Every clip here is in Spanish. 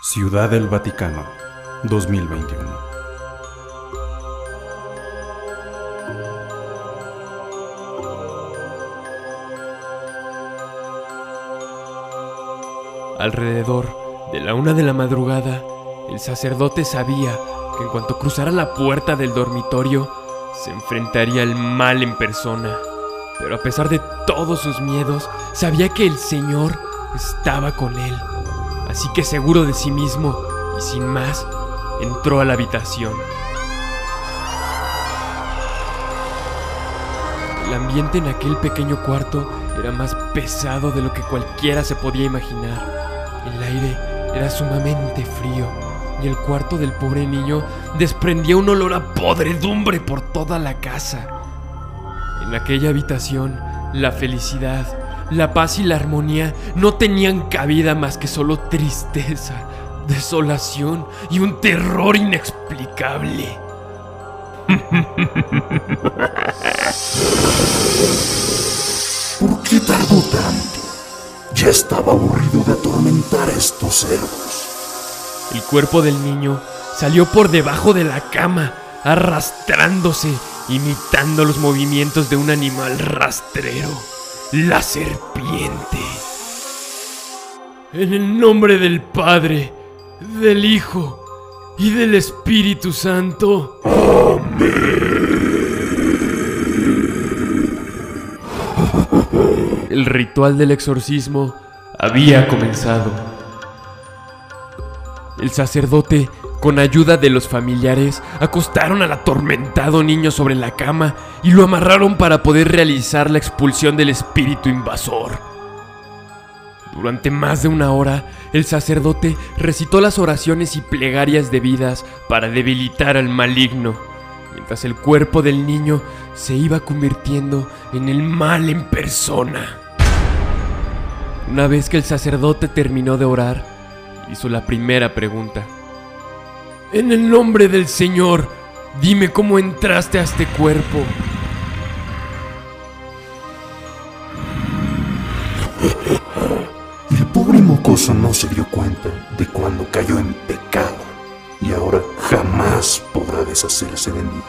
Ciudad del Vaticano, 2021. Alrededor de la una de la madrugada, el sacerdote sabía que en cuanto cruzara la puerta del dormitorio, se enfrentaría al mal en persona. Pero a pesar de todos sus miedos, sabía que el Señor estaba con él. Así que seguro de sí mismo y sin más, entró a la habitación. El ambiente en aquel pequeño cuarto era más pesado de lo que cualquiera se podía imaginar. El aire era sumamente frío y el cuarto del pobre niño desprendía un olor a podredumbre por toda la casa. En aquella habitación, la felicidad, la paz y la armonía no tenían cabida más que solo tristeza, desolación y un terror inexplicable. ¿Por qué tardó tanto? Ya estaba aburrido de atormentar a estos cerdos. El cuerpo del niño salió por debajo de la cama, arrastrándose, imitando los movimientos de un animal rastrero, la serpiente. En el nombre del Padre, del Hijo y del Espíritu Santo. El ritual del exorcismo había comenzado. El sacerdote, con ayuda de los familiares, acostaron al atormentado niño sobre la cama y lo amarraron para poder realizar la expulsión del espíritu invasor. Durante más de una hora, el sacerdote recitó las oraciones y plegarias debidas para debilitar al maligno, mientras el cuerpo del niño se iba convirtiendo en el mal en persona. Una vez que el sacerdote terminó de orar, hizo la primera pregunta. En el nombre del Señor, dime cómo entraste a este cuerpo. El pobre mocoso no se dio cuenta de cuando cayó en pecado y ahora jamás podrá deshacerse de mí.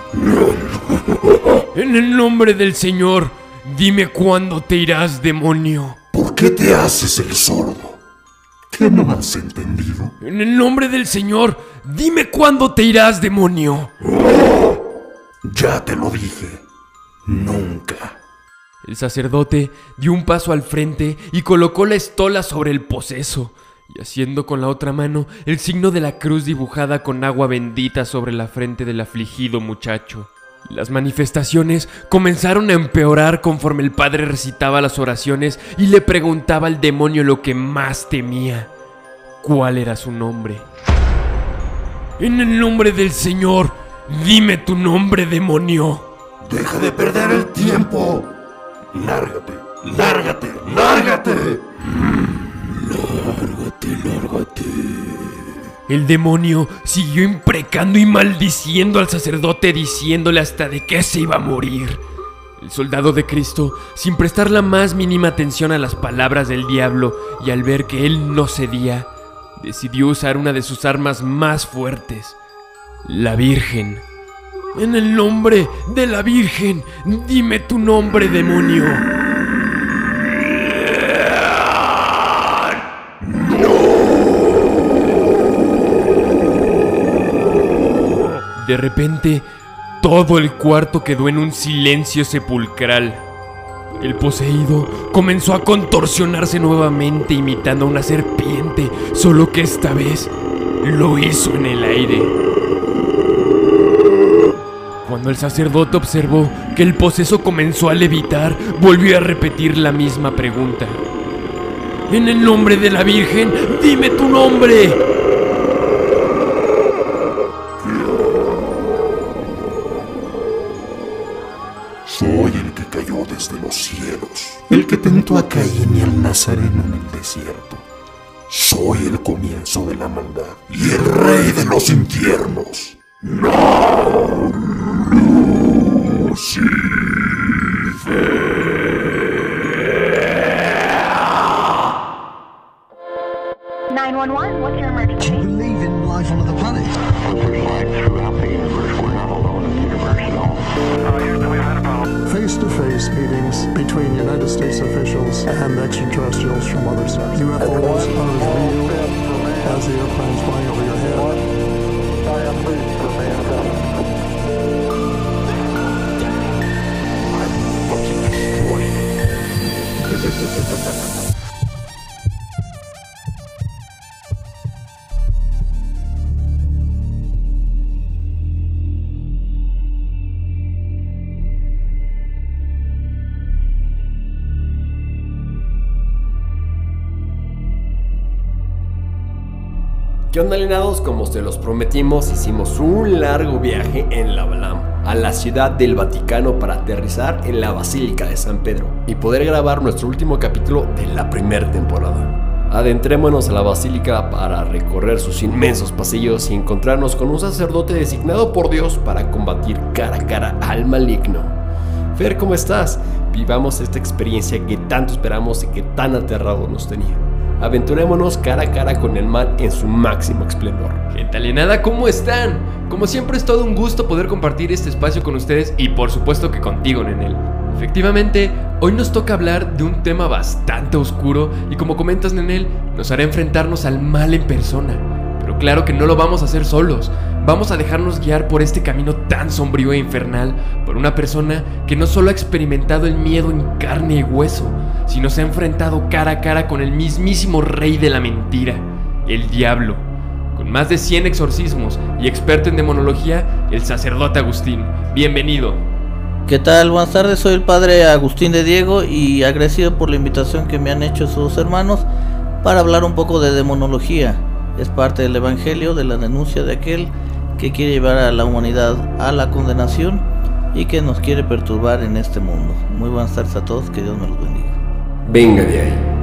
En el nombre del Señor, dime cuándo te irás, demonio. ¿Por qué te haces el sordo? ¿Qué no has entendido? En el nombre del Señor, dime cuándo te irás, demonio. Ya te lo dije. Nunca. El sacerdote dio un paso al frente y colocó la estola sobre el poseso, y haciendo con la otra mano el signo de la cruz dibujada con agua bendita sobre la frente del afligido muchacho. Las manifestaciones comenzaron a empeorar conforme el padre recitaba las oraciones y le preguntaba al demonio lo que más temía. ¿Cuál era su nombre? En el nombre del Señor, dime tu nombre, demonio. Deja de perder el tiempo. Lárgate, lárgate, lárgate. Mm, Lárgate, lárgate. El demonio siguió imprecando y maldiciendo al sacerdote diciéndole hasta de qué se iba a morir. El soldado de Cristo, sin prestar la más mínima atención a las palabras del diablo y al ver que él no cedía, decidió usar una de sus armas más fuertes, la Virgen. En el nombre de la Virgen, dime tu nombre, demonio. De repente, todo el cuarto quedó en un silencio sepulcral. El poseído comenzó a contorsionarse nuevamente imitando a una serpiente, solo que esta vez lo hizo en el aire. Cuando el sacerdote observó que el poseso comenzó a levitar, volvió a repetir la misma pregunta. En el nombre de la Virgen, dime tu nombre. Soy el que cayó desde los cielos, el que tentó a Caín y al Nazareno en el desierto. Soy el comienzo de la maldad y el rey de los infiernos. No. Prometimos, hicimos un largo viaje en la Balam, a la ciudad del Vaticano para aterrizar en la Basílica de San Pedro y poder grabar nuestro último capítulo de la primera temporada. Adentrémonos a la basílica para recorrer sus inmensos pasillos y encontrarnos con un sacerdote designado por Dios para combatir cara a cara al maligno. Fer, ¿cómo estás? Vivamos esta experiencia que tanto esperamos y que tan aterrado nos tenía. Aventurémonos cara a cara con el mal en su máximo esplendor. Gente alienada, ¿cómo están? Como siempre es todo un gusto poder compartir este espacio con ustedes y por supuesto que contigo, Nenel. Efectivamente, hoy nos toca hablar de un tema bastante oscuro y como comentas, Nenel, nos hará enfrentarnos al mal en persona. Pero claro que no lo vamos a hacer solos. Vamos a dejarnos guiar por este camino tan sombrío e infernal por una persona que no solo ha experimentado el miedo en carne y hueso, sino se ha enfrentado cara a cara con el mismísimo rey de la mentira, el diablo. Con más de 100 exorcismos y experto en demonología, el sacerdote Agustín. Bienvenido. ¿Qué tal? Buenas tardes, soy el padre Agustín de Diego y agradecido por la invitación que me han hecho sus hermanos para hablar un poco de demonología. Es parte del Evangelio, de la denuncia de aquel que quiere llevar a la humanidad a la condenación y que nos quiere perturbar en este mundo. Muy buenas tardes a todos, que Dios me los bendiga. Venga de ahí.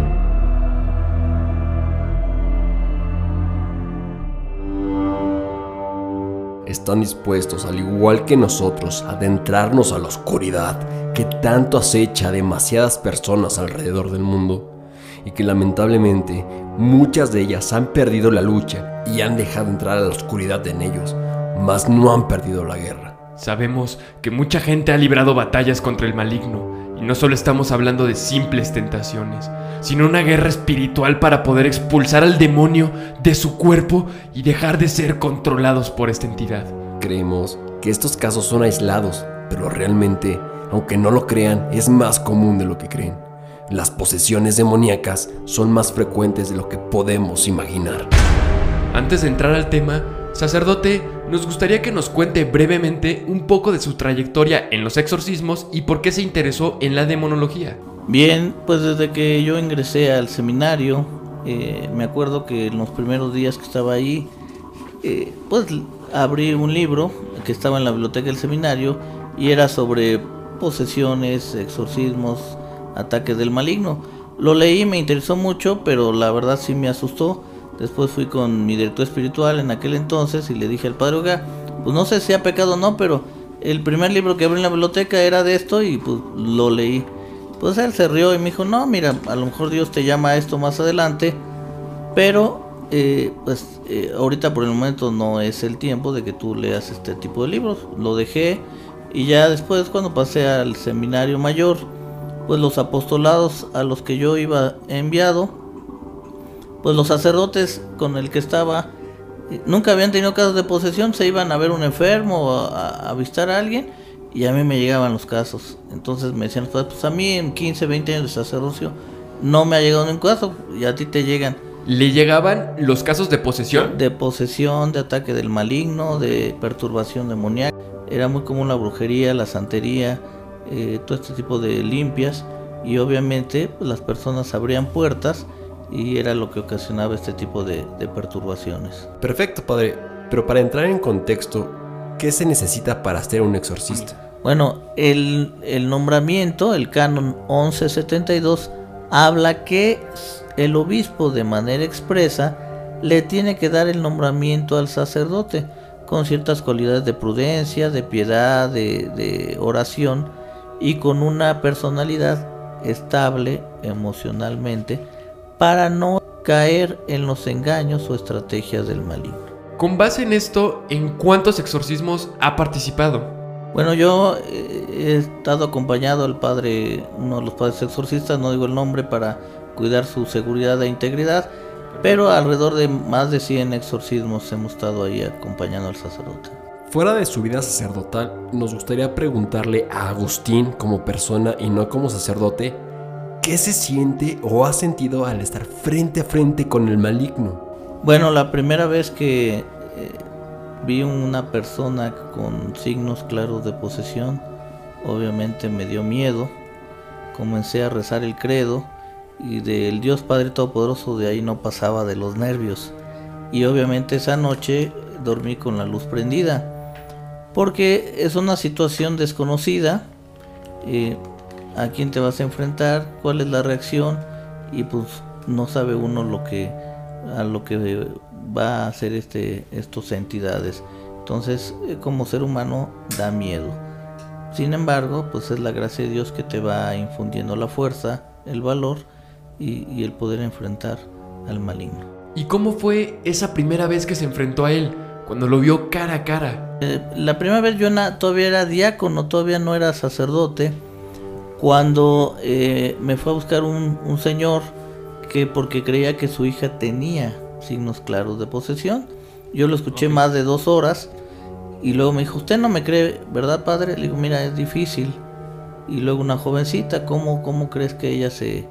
Están dispuestos, al igual que nosotros, a adentrarnos a la oscuridad que tanto acecha a demasiadas personas alrededor del mundo y que lamentablemente muchas de ellas han perdido la lucha y han dejado entrar a la oscuridad en ellos, mas no han perdido la guerra. Sabemos que mucha gente ha librado batallas contra el maligno, y no solo estamos hablando de simples tentaciones, sino una guerra espiritual para poder expulsar al demonio de su cuerpo y dejar de ser controlados por esta entidad. Creemos que estos casos son aislados, pero realmente, aunque no lo crean, es más común de lo que creen. Las posesiones demoníacas son más frecuentes de lo que podemos imaginar. Antes de entrar al tema, sacerdote, nos gustaría que nos cuente brevemente un poco de su trayectoria en los exorcismos y por qué se interesó en la demonología. Bien, pues desde que yo ingresé al seminario, eh, me acuerdo que en los primeros días que estaba ahí, eh, pues abrí un libro que estaba en la biblioteca del seminario y era sobre posesiones, exorcismos, ataques del maligno. Lo leí, me interesó mucho, pero la verdad sí me asustó. Después fui con mi director espiritual en aquel entonces y le dije al padre Oga, pues no sé si ha pecado o no, pero el primer libro que abrí en la biblioteca era de esto y pues lo leí. Pues él se rió y me dijo, no, mira, a lo mejor Dios te llama a esto más adelante, pero eh, pues eh, ahorita por el momento no es el tiempo de que tú leas este tipo de libros. Lo dejé y ya después cuando pasé al seminario mayor, pues los apostolados a los que yo iba enviado, pues los sacerdotes con el que estaba eh, nunca habían tenido casos de posesión, se iban a ver un enfermo o a, a avistar a alguien y a mí me llegaban los casos. Entonces me decían, pues a mí en 15, 20 años de sacerdocio no me ha llegado ningún caso y a ti te llegan. ¿Le llegaban los casos de posesión? De posesión, de ataque del maligno, de perturbación demoníaca. Era muy común la brujería, la santería, eh, todo este tipo de limpias y obviamente pues, las personas abrían puertas y era lo que ocasionaba este tipo de, de perturbaciones. Perfecto, padre. Pero para entrar en contexto, ¿qué se necesita para ser un exorcista? Bueno, el, el nombramiento, el canon 1172, habla que el obispo de manera expresa le tiene que dar el nombramiento al sacerdote con ciertas cualidades de prudencia, de piedad, de, de oración y con una personalidad estable emocionalmente para no caer en los engaños o estrategias del maligno. Con base en esto, ¿en cuántos exorcismos ha participado? Bueno, yo eh, he estado acompañado al padre, uno de los padres exorcistas, no digo el nombre para cuidar su seguridad e integridad, pero alrededor de más de 100 exorcismos hemos estado ahí acompañando al sacerdote. Fuera de su vida sacerdotal, nos gustaría preguntarle a Agustín como persona y no como sacerdote, ¿qué se siente o ha sentido al estar frente a frente con el maligno? Bueno, la primera vez que eh, vi una persona con signos claros de posesión, obviamente me dio miedo, comencé a rezar el credo y del Dios Padre Todopoderoso de ahí no pasaba de los nervios. Y obviamente esa noche dormí con la luz prendida porque es una situación desconocida. eh, a quién te vas a enfrentar, cuál es la reacción y pues no sabe uno lo que a lo que va a hacer este estas entidades. Entonces, eh, como ser humano da miedo. Sin embargo, pues es la gracia de Dios que te va infundiendo la fuerza, el valor y, y el poder enfrentar al maligno. ¿Y cómo fue esa primera vez que se enfrentó a él? Cuando lo vio cara a cara. Eh, la primera vez yo todavía era diácono, todavía no era sacerdote. Cuando eh, me fue a buscar un, un señor que porque creía que su hija tenía signos claros de posesión. Yo lo escuché más de dos horas y luego me dijo, usted no me cree, ¿verdad padre? Le digo, mira, es difícil. Y luego una jovencita, ¿cómo, cómo crees que ella se,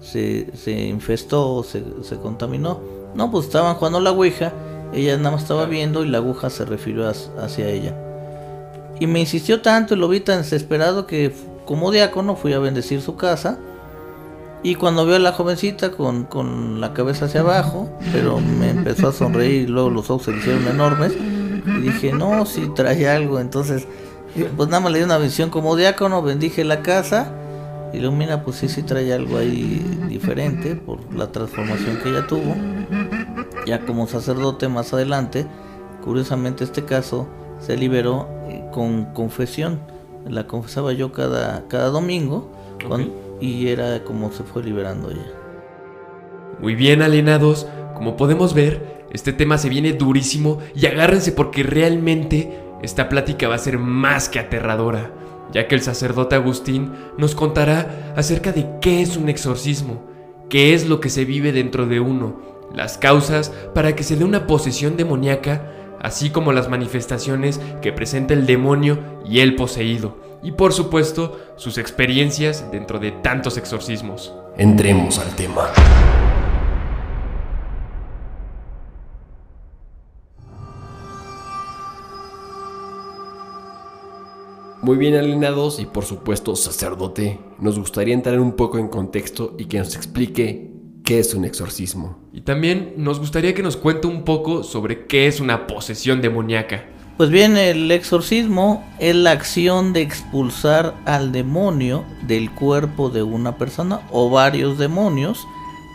se, se infestó o se, se contaminó? No, pues estaban jugando la ouija, ella nada más estaba viendo y la aguja se refirió hacia ella. Y me insistió tanto y lo vi tan desesperado que como diácono fui a bendecir su casa. Y cuando veo a la jovencita con, con la cabeza hacia abajo, pero me empezó a sonreír y luego los ojos se hicieron enormes. Y dije, no, si trae algo. Entonces, pues nada más le di una visión como diácono, bendije la casa. Y luego, mira, pues sí, sí trae algo ahí diferente por la transformación que ella tuvo. Ya como sacerdote más adelante, curiosamente este caso se liberó eh, con confesión. La confesaba yo cada, cada domingo cuan- y era como se fue liberando ella. Muy bien, alienados. Como podemos ver, este tema se viene durísimo y agárrense porque realmente esta plática va a ser más que aterradora, ya que el sacerdote Agustín nos contará acerca de qué es un exorcismo, qué es lo que se vive dentro de uno, las causas para que se dé una posesión demoníaca, así como las manifestaciones que presenta el demonio y el poseído, y por supuesto sus experiencias dentro de tantos exorcismos. Entremos al tema. Muy bien alienados y por supuesto sacerdote, nos gustaría entrar un poco en contexto y que nos explique qué es un exorcismo. Y también nos gustaría que nos cuente un poco sobre qué es una posesión demoníaca. Pues bien, el exorcismo es la acción de expulsar al demonio del cuerpo de una persona o varios demonios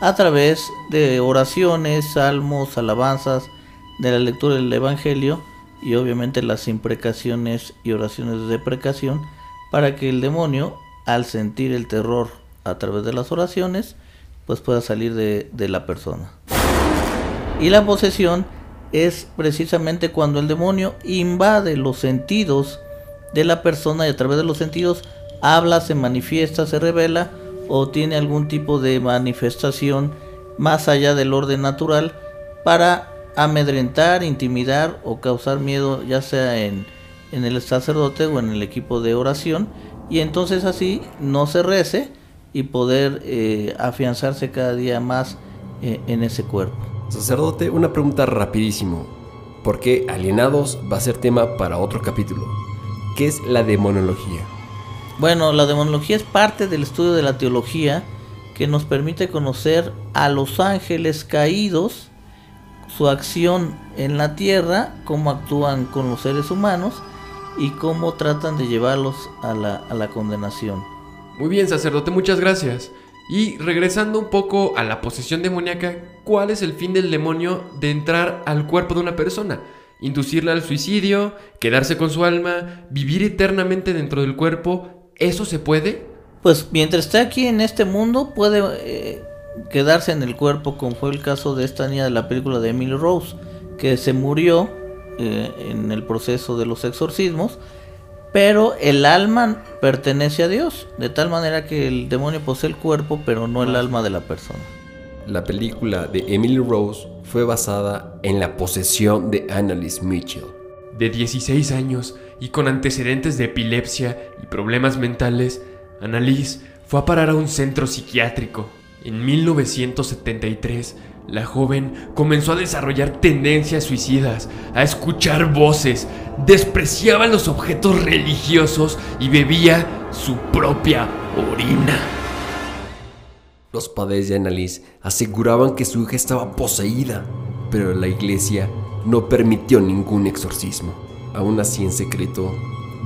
a través de oraciones, salmos, alabanzas, de la lectura del Evangelio y obviamente las imprecaciones y oraciones de deprecación para que el demonio, al sentir el terror a través de las oraciones, pues pueda salir de, la persona. Y la posesión es precisamente cuando el demonio invade los sentidos de la persona y a través de los sentidos habla, se manifiesta, se revela o tiene algún tipo de manifestación más allá del orden natural para amedrentar, intimidar o causar miedo ya sea en, en el sacerdote o en el equipo de oración y entonces así no se rece y poder eh, afianzarse cada día más eh, en ese cuerpo. Sacerdote, una pregunta rapidísimo. ¿Por qué alienados va a ser tema para otro capítulo? ¿Qué es la demonología? Bueno, la demonología es parte del estudio de la teología que nos permite conocer a los ángeles caídos, su acción en la tierra, cómo actúan con los seres humanos y cómo tratan de llevarlos a la, a la condenación. Muy bien, sacerdote, muchas gracias. Y regresando un poco a la posesión demoníaca, ¿cuál es el fin del demonio de entrar al cuerpo de una persona? ¿Inducirla al suicidio? ¿Quedarse con su alma? ¿Vivir eternamente dentro del cuerpo? ¿Eso se puede? Pues mientras esté aquí en este mundo puede eh, quedarse en el cuerpo, como fue el caso de esta niña de la película de Emily Rose, que se murió eh, en el proceso de los exorcismos, pero el alma pertenece a Dios, de tal manera que el demonio posee el cuerpo, pero no el alma de la persona. La película de Emily Rose fue basada en la posesión de Annalise Mitchell. De 16 años y con antecedentes de epilepsia y problemas mentales, Annalise fue a parar a un centro psiquiátrico. En 1973, la joven comenzó a desarrollar tendencias suicidas, a escuchar voces, despreciaba los objetos religiosos y bebía su propia orina. Los padres de Annalise aseguraban que su hija estaba poseída, pero la iglesia no permitió ningún exorcismo. Aún así, en secreto,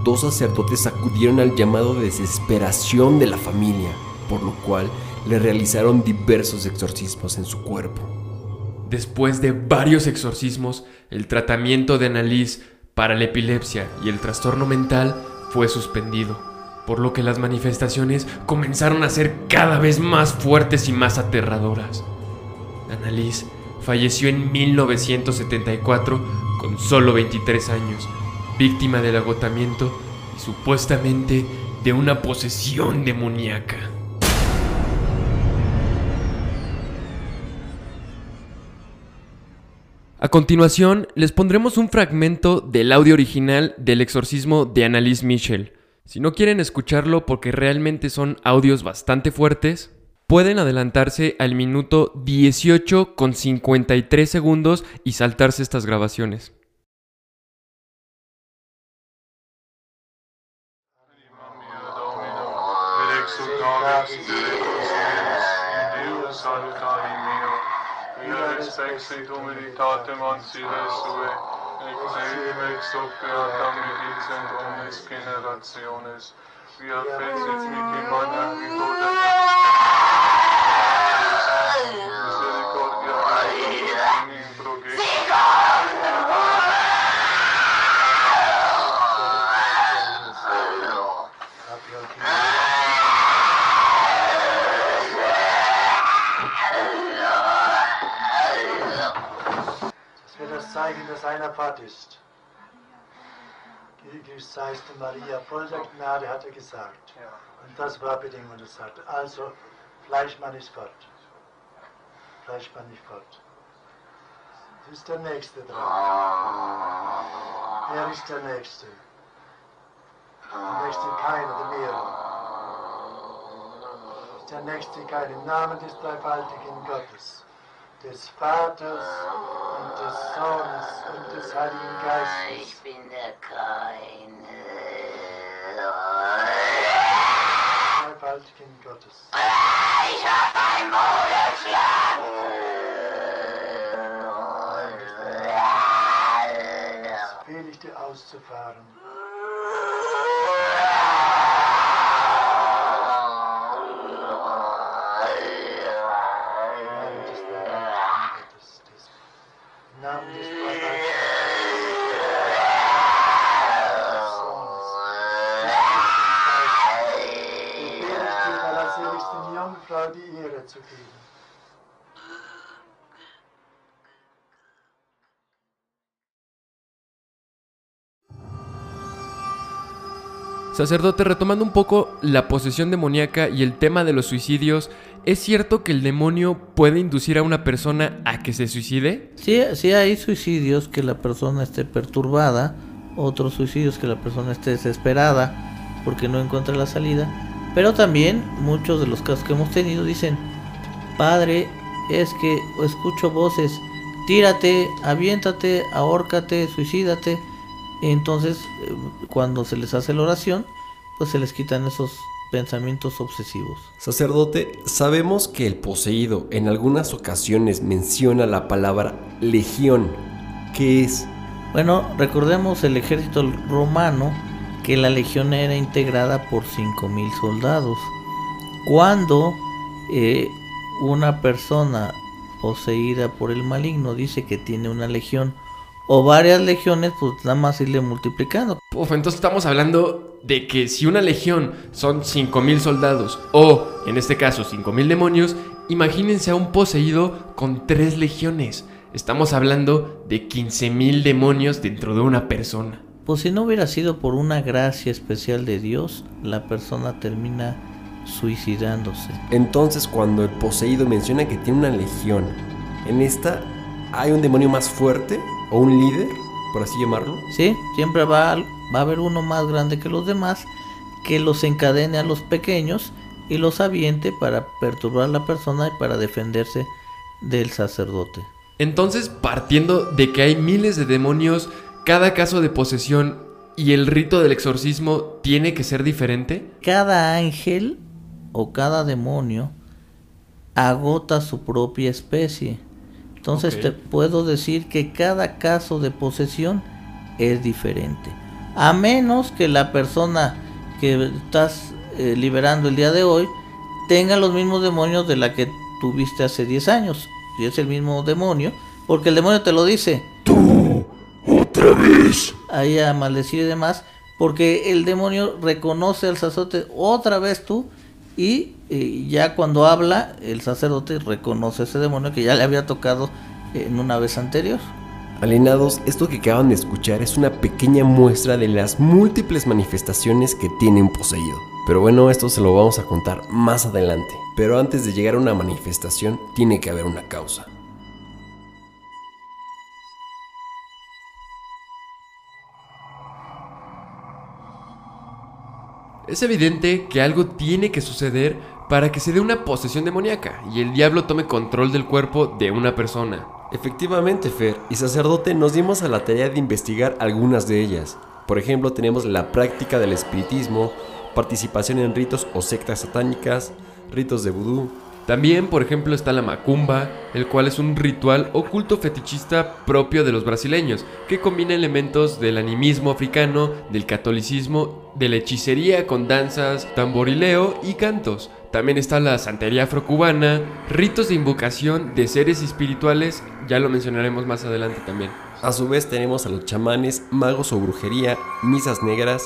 dos sacerdotes acudieron al llamado de desesperación de la familia, por lo cual le realizaron diversos exorcismos en su cuerpo. Después de varios exorcismos, el tratamiento de Annalise para la epilepsia y el trastorno mental fue suspendido, por lo que las manifestaciones comenzaron a ser cada vez más fuertes y más aterradoras. Annalise falleció en 1974 con solo 23 años, víctima del agotamiento y supuestamente de una posesión demoníaca. A continuación, les pondremos un fragmento del audio original del exorcismo de Annalise Michel. Si no quieren escucharlo porque realmente son audios bastante fuertes, pueden adelantarse al minuto 18 con 53 segundos y saltarse estas grabaciones. sit humilitatem ansire sue, ex eim ex opeatam medicent omnes generationes, via fecit mihi mana vivoda misericordia in progresso. Zeichen, dass einer Fahrt ist. Gegrüßt seist du Maria, voll der Gnade, hat er gesagt. Und das war Bedingung, das sagte. Also, Fleischmann ist Gott. Fleischmann ist Gott. Das ist der Nächste dran. Wer ist der Nächste? Der Nächste keiner, der mehrere. Der Nächste keiner. Im Namen des dreifaltigen Gottes, des Vaters und des Sohnes und des Heiligen Geistes. Ich bin der Keine. dreifaltigen Gottes. Ich hab ein Moderschlag. Befehle ich dir auszufahren. Sacerdote, retomando un poco la posesión demoníaca y el tema de los suicidios, ¿es cierto que el demonio puede inducir a una persona a que se suicide? Sí, sí hay suicidios que la persona esté perturbada, otros suicidios que la persona esté desesperada porque no encuentra la salida, pero también muchos de los casos que hemos tenido dicen, padre, es que escucho voces, tírate, aviéntate, ahórcate, suicídate. Entonces, eh, cuando se les hace la oración, pues se les quitan esos pensamientos obsesivos. Sacerdote, sabemos que el poseído en algunas ocasiones menciona la palabra legión. ¿Qué es? Bueno, recordemos el ejército romano que la legión era integrada por 5.000 soldados. Cuando eh, una persona poseída por el maligno dice que tiene una legión o varias legiones, pues nada más irle multiplicando. Uf, entonces estamos hablando de que si una legión son 5.000 soldados o, en este caso, 5.000 demonios, imagínense a un poseído con tres legiones. Estamos hablando de 15.000 demonios dentro de una persona. Pues si no hubiera sido por una gracia especial de Dios, la persona termina suicidándose. Entonces cuando el poseído menciona que tiene una legión, en esta hay un demonio más fuerte o un líder, por así llamarlo. Sí, siempre va, va a haber uno más grande que los demás que los encadene a los pequeños y los aviente para perturbar a la persona y para defenderse del sacerdote. Entonces, partiendo de que hay miles de demonios, cada caso de posesión y el rito del exorcismo tiene que ser diferente. Cada ángel o cada demonio agota su propia especie. Entonces te puedo decir que cada caso de posesión es diferente. A menos que la persona que estás eh, liberando el día de hoy tenga los mismos demonios de la que tuviste hace 10 años. Si es el mismo demonio, porque el demonio te lo dice. ¡Otra vez! Ahí a maldecir y demás, porque el demonio reconoce al sacerdote otra vez tú y eh, ya cuando habla el sacerdote reconoce ese demonio que ya le había tocado en una vez anterior. Alienados, esto que acaban de escuchar es una pequeña muestra de las múltiples manifestaciones que tiene un poseído. Pero bueno, esto se lo vamos a contar más adelante. Pero antes de llegar a una manifestación, tiene que haber una causa. Es evidente que algo tiene que suceder para que se dé una posesión demoníaca y el diablo tome control del cuerpo de una persona. Efectivamente, Fer y sacerdote nos dimos a la tarea de investigar algunas de ellas. Por ejemplo, tenemos la práctica del espiritismo, participación en ritos o sectas satánicas, ritos de vudú. También, por ejemplo, está la macumba, el cual es un ritual o culto fetichista propio de los brasileños, que combina elementos del animismo africano, del catolicismo, de la hechicería con danzas, tamborileo y cantos. También está la santería afrocubana, ritos de invocación de seres espirituales, ya lo mencionaremos más adelante también. A su vez tenemos a los chamanes, magos o brujería, misas negras,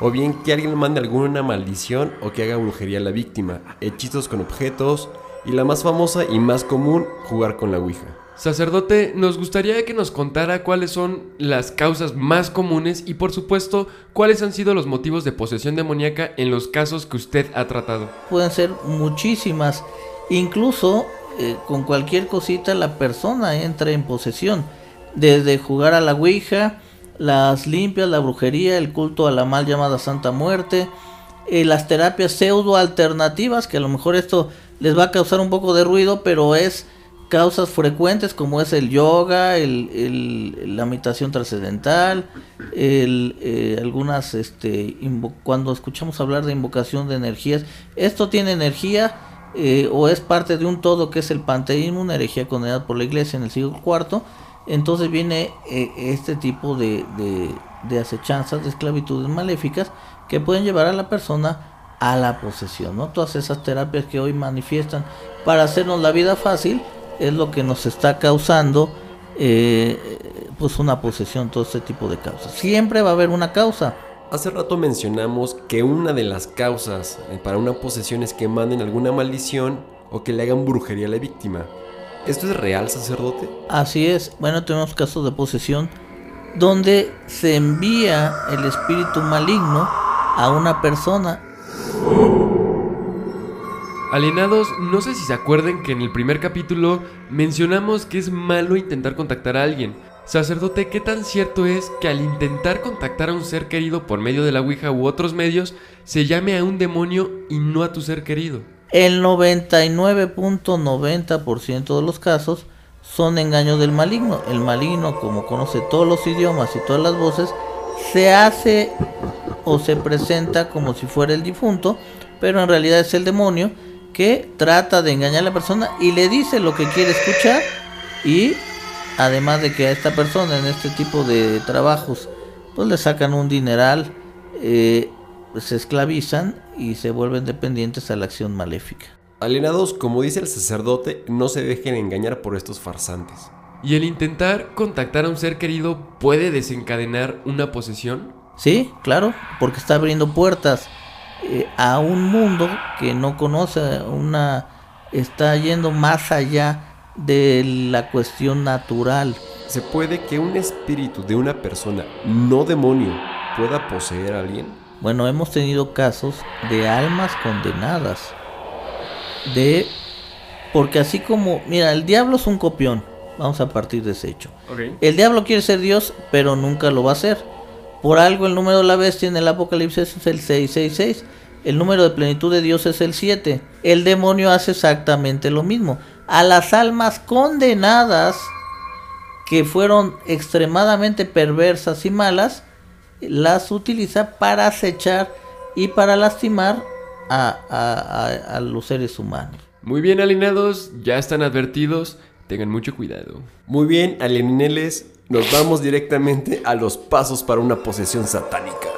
o bien que alguien mande alguna maldición o que haga brujería a la víctima, hechizos con objetos y la más famosa y más común, jugar con la Ouija. Sacerdote, nos gustaría que nos contara cuáles son las causas más comunes y por supuesto cuáles han sido los motivos de posesión demoníaca en los casos que usted ha tratado. Pueden ser muchísimas. Incluso eh, con cualquier cosita la persona entra en posesión. Desde jugar a la Ouija, las limpias, la brujería, el culto a la mal llamada Santa Muerte, eh, las terapias pseudo alternativas, que a lo mejor esto les va a causar un poco de ruido, pero es causas frecuentes como es el yoga, el, el- la meditación trascendental, el, eh, algunas, este, cuando escuchamos hablar de invocación de energías, esto tiene energía eh, o es parte de un todo que es el panteísmo, una herejía condenada por la iglesia en el siglo IV, entonces viene eh, este tipo de, de, de acechanzas, de esclavitudes maléficas que pueden llevar a la persona a la posesión, ¿no? Todas esas terapias que hoy manifiestan para hacernos la vida fácil es lo que nos está causando eh, pues una posesión, todo este tipo de causas. Siempre va a haber una causa. Hace rato mencionamos que una de las causas eh, para una posesión es que manden alguna maldición o que le hagan brujería a la víctima. ¿Esto es real, sacerdote? Así es, bueno, tenemos casos de posesión donde se envía el espíritu maligno a una persona. Alienados, no sé si se acuerdan que en el primer capítulo mencionamos que es malo intentar contactar a alguien. Sacerdote, ¿qué tan cierto es que al intentar contactar a un ser querido por medio de la Ouija u otros medios, se llame a un demonio y no a tu ser querido? El 99.90% de los casos son engaños del maligno. El maligno, como conoce todos los idiomas y todas las voces, se hace o se presenta como si fuera el difunto, pero en realidad es el demonio que trata de engañar a la persona y le dice lo que quiere escuchar y además de que a esta persona en este tipo de trabajos pues le sacan un dineral, eh, se esclavizan y se vuelven dependientes a la acción maléfica. Alienados, como dice el sacerdote, no se dejen engañar por estos farsantes. ¿Y el intentar contactar a un ser querido puede desencadenar una posesión? Sí, claro, porque está abriendo puertas eh, a un mundo que no conoce, una está yendo más allá de la cuestión natural. ¿Se puede que un espíritu de una persona, no demonio, pueda poseer a alguien? Bueno, hemos tenido casos de almas condenadas. De... Porque así como, mira, el diablo es un copión. Vamos a partir de ese hecho. El diablo quiere ser Dios, pero nunca lo va a ser. Por algo el número de la bestia en el Apocalipsis es el 666. El número de plenitud de Dios es el 7. El demonio hace exactamente lo mismo. A las almas condenadas que fueron extremadamente perversas y malas, las utiliza para acechar y para lastimar a, a- a- los seres humanos. Muy bien, alineados, ya están advertidos. Tengan mucho cuidado. Muy bien, alieneles, nos vamos directamente a los pasos para una posesión satánica.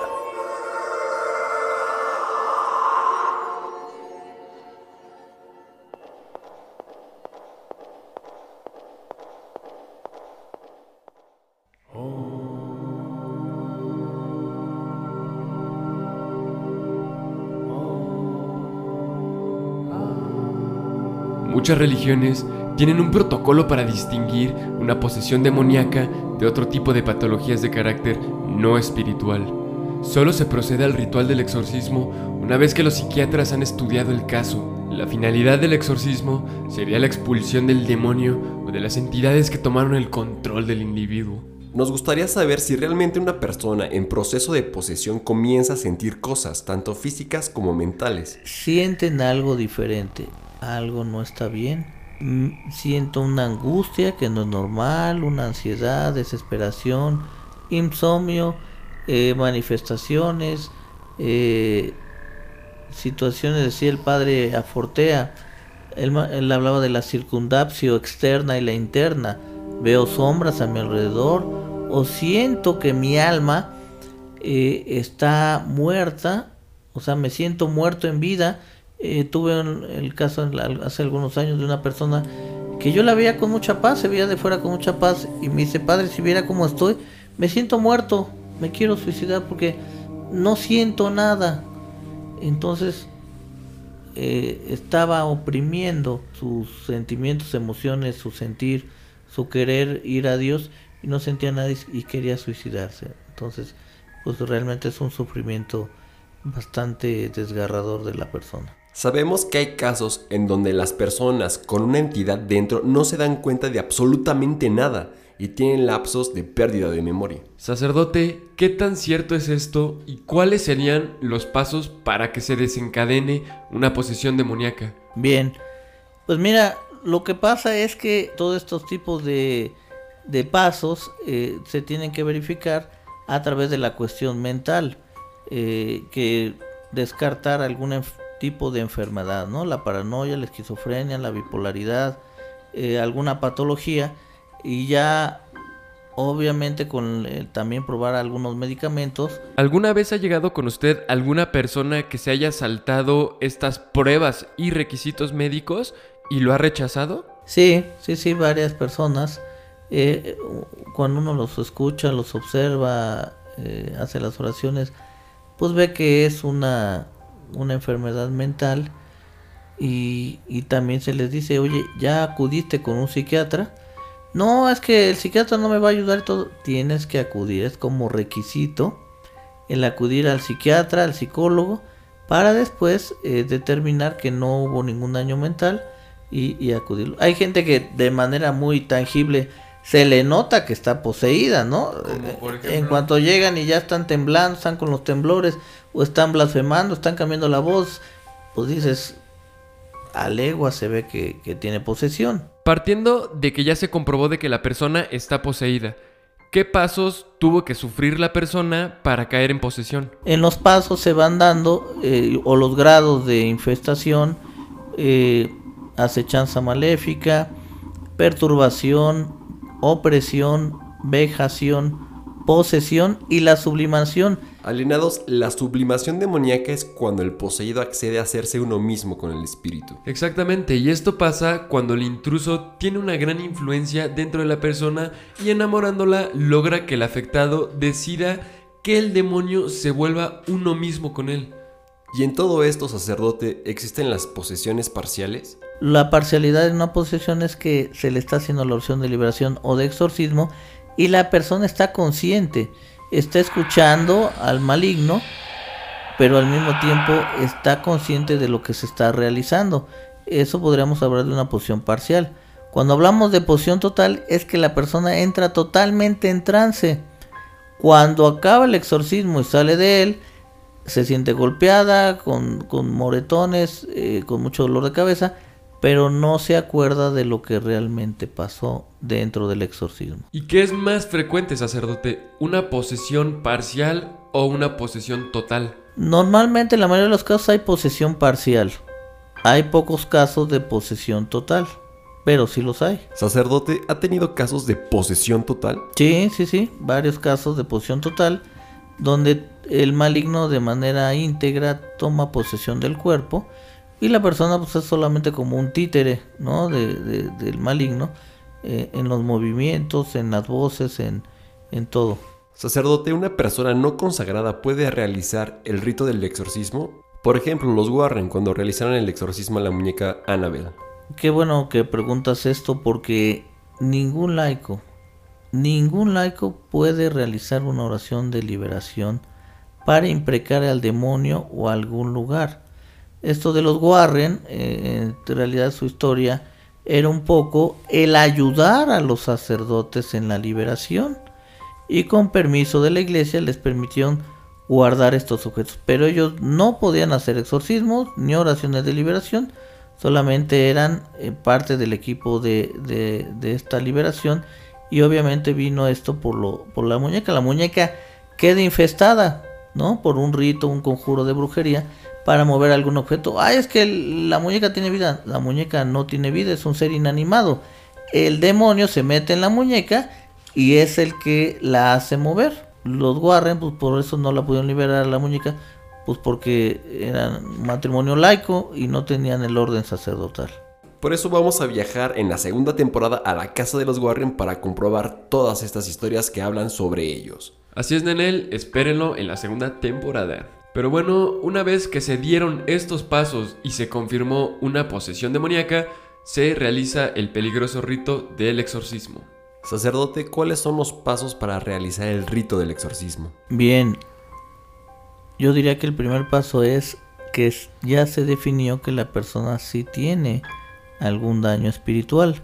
Muchas religiones tienen un protocolo para distinguir una posesión demoníaca de otro tipo de patologías de carácter no espiritual. Solo se procede al ritual del exorcismo una vez que los psiquiatras han estudiado el caso. La finalidad del exorcismo sería la expulsión del demonio o de las entidades que tomaron el control del individuo. Nos gustaría saber si realmente una persona en proceso de posesión comienza a sentir cosas, tanto físicas como mentales. Sienten algo diferente, algo no está bien. Mm, Siento una angustia que no es normal, una ansiedad, desesperación, insomnio, eh, manifestaciones, eh, situaciones, decía el padre Afortea, él, él hablaba de la circundapsio externa y la interna. Veo sombras a mi alrededor o siento que mi alma eh, está muerta, o sea, me siento muerto en vida. Eh, tuve el caso hace algunos años de una persona que yo la veía con mucha paz, se veía de fuera con mucha paz y me dice, padre, si viera cómo estoy, me siento muerto, me quiero suicidar porque no siento nada. Entonces eh, estaba oprimiendo sus sentimientos, emociones, su sentir, su querer ir a Dios y no sentía nada y quería suicidarse. Entonces, pues realmente es un sufrimiento bastante desgarrador de la persona. Sabemos que hay casos en donde las personas con una entidad dentro no se dan cuenta de absolutamente nada y tienen lapsos de pérdida de memoria. Sacerdote, ¿qué tan cierto es esto y cuáles serían los pasos para que se desencadene una posesión demoníaca? Bien, pues mira, lo que pasa es que todos estos tipos de, de pasos eh, se tienen que verificar a través de la cuestión mental, eh, que descartar algún enf- tipo de enfermedad, ¿no? La paranoia, la esquizofrenia, la bipolaridad, eh, alguna patología y ya obviamente con eh, también probar algunos medicamentos ¿Alguna vez ha llegado con usted alguna persona que se haya saltado estas pruebas y requisitos médicos y lo ha rechazado? Sí, sí, sí, varias personas. eh, cuando uno los escucha, los observa, eh, hace las oraciones, pues ve que es una, una enfermedad mental y, y también se les dice, oye, ya acudiste con un psiquiatra. No, es que el psiquiatra no me va a ayudar y todo. Tienes que acudir, es como requisito el acudir al psiquiatra, al psicólogo, para después eh, determinar que no hubo ningún daño mental y, y acudir. Hay gente que de manera muy tangible se le nota que está poseída, ¿no? En cuanto llegan y ya están temblando, están con los temblores, o están blasfemando, están cambiando la voz, pues dices, a legua se ve que, que tiene posesión. Partiendo de que ya se comprobó de que la persona está poseída, ¿qué pasos tuvo que sufrir la persona para caer en posesión? En los pasos se van dando, eh, o los grados de infestación, eh, acechanza maléfica, perturbación, opresión, vejación, posesión y la sublimación. Alienados, la sublimación demoníaca es cuando el poseído accede a hacerse uno mismo con el espíritu. Exactamente, y esto pasa cuando el intruso tiene una gran influencia dentro de la persona y enamorándola logra que el afectado decida que el demonio se vuelva uno mismo con él. Y en todo esto, sacerdote, ¿existen las posesiones parciales? La parcialidad en una posesión es que se le está haciendo la oración de liberación o de exorcismo y la persona está consciente, está escuchando al maligno, pero al mismo tiempo está consciente de lo que se está realizando. Eso podríamos hablar de una posición parcial. Cuando hablamos de posición total es que la persona entra totalmente en trance. Cuando acaba el exorcismo y sale de él, se siente golpeada, con, con moretones, eh, con mucho dolor de cabeza, pero no se acuerda de lo que realmente pasó dentro del exorcismo. ¿Y qué es más frecuente, sacerdote? ¿Una posesión parcial o una posesión total? Normalmente en la mayoría de los casos hay posesión parcial. Hay pocos casos de posesión total, pero sí los hay. ¿Sacerdote ha tenido casos de posesión total? Sí, sí, sí, varios casos de posesión total donde el maligno de manera íntegra toma posesión del cuerpo y la persona pues es solamente como un títere, ¿no? De, de- del maligno eh, en los movimientos, en las voces, en, en todo. Sacerdote, ¿una persona no consagrada puede realizar el rito del exorcismo? Por ejemplo, los Warren cuando realizaron el exorcismo a la muñeca Annabelle. Qué bueno que preguntas esto porque ningún laico, ningún laico puede realizar una oración de liberación para imprecar al demonio o a algún lugar. Esto de los Warren, eh, en realidad su historia era un poco el ayudar a los sacerdotes en la liberación y con permiso de la iglesia les permitieron guardar estos objetos. Pero ellos no podían hacer exorcismos ni oraciones de liberación, solamente eran eh, parte del equipo de, de- de esta liberación y obviamente vino esto por, lo, por la muñeca. La muñeca queda infestada, ¿no? Por un rito, un conjuro de brujería para mover algún objeto. Ah, es que el- la muñeca tiene vida. La muñeca no tiene vida, es un ser inanimado. El demonio se mete en la muñeca y es el que la hace mover. Los Warren, pues por eso no la pudieron liberar a la muñeca, pues porque eran matrimonio laico y no tenían el orden sacerdotal. Por eso vamos a viajar en la segunda temporada a la casa de los Warren para comprobar todas estas historias que hablan sobre ellos. Así es, Nenel, espérenlo en la segunda temporada. Pero bueno, una vez que se dieron estos pasos y se confirmó una posesión demoníaca, se realiza el peligroso rito del exorcismo. Sacerdote, ¿cuáles son los pasos para realizar el rito del exorcismo? Bien, yo diría que el primer paso es que ya se definió que la persona sí tiene algún daño espiritual.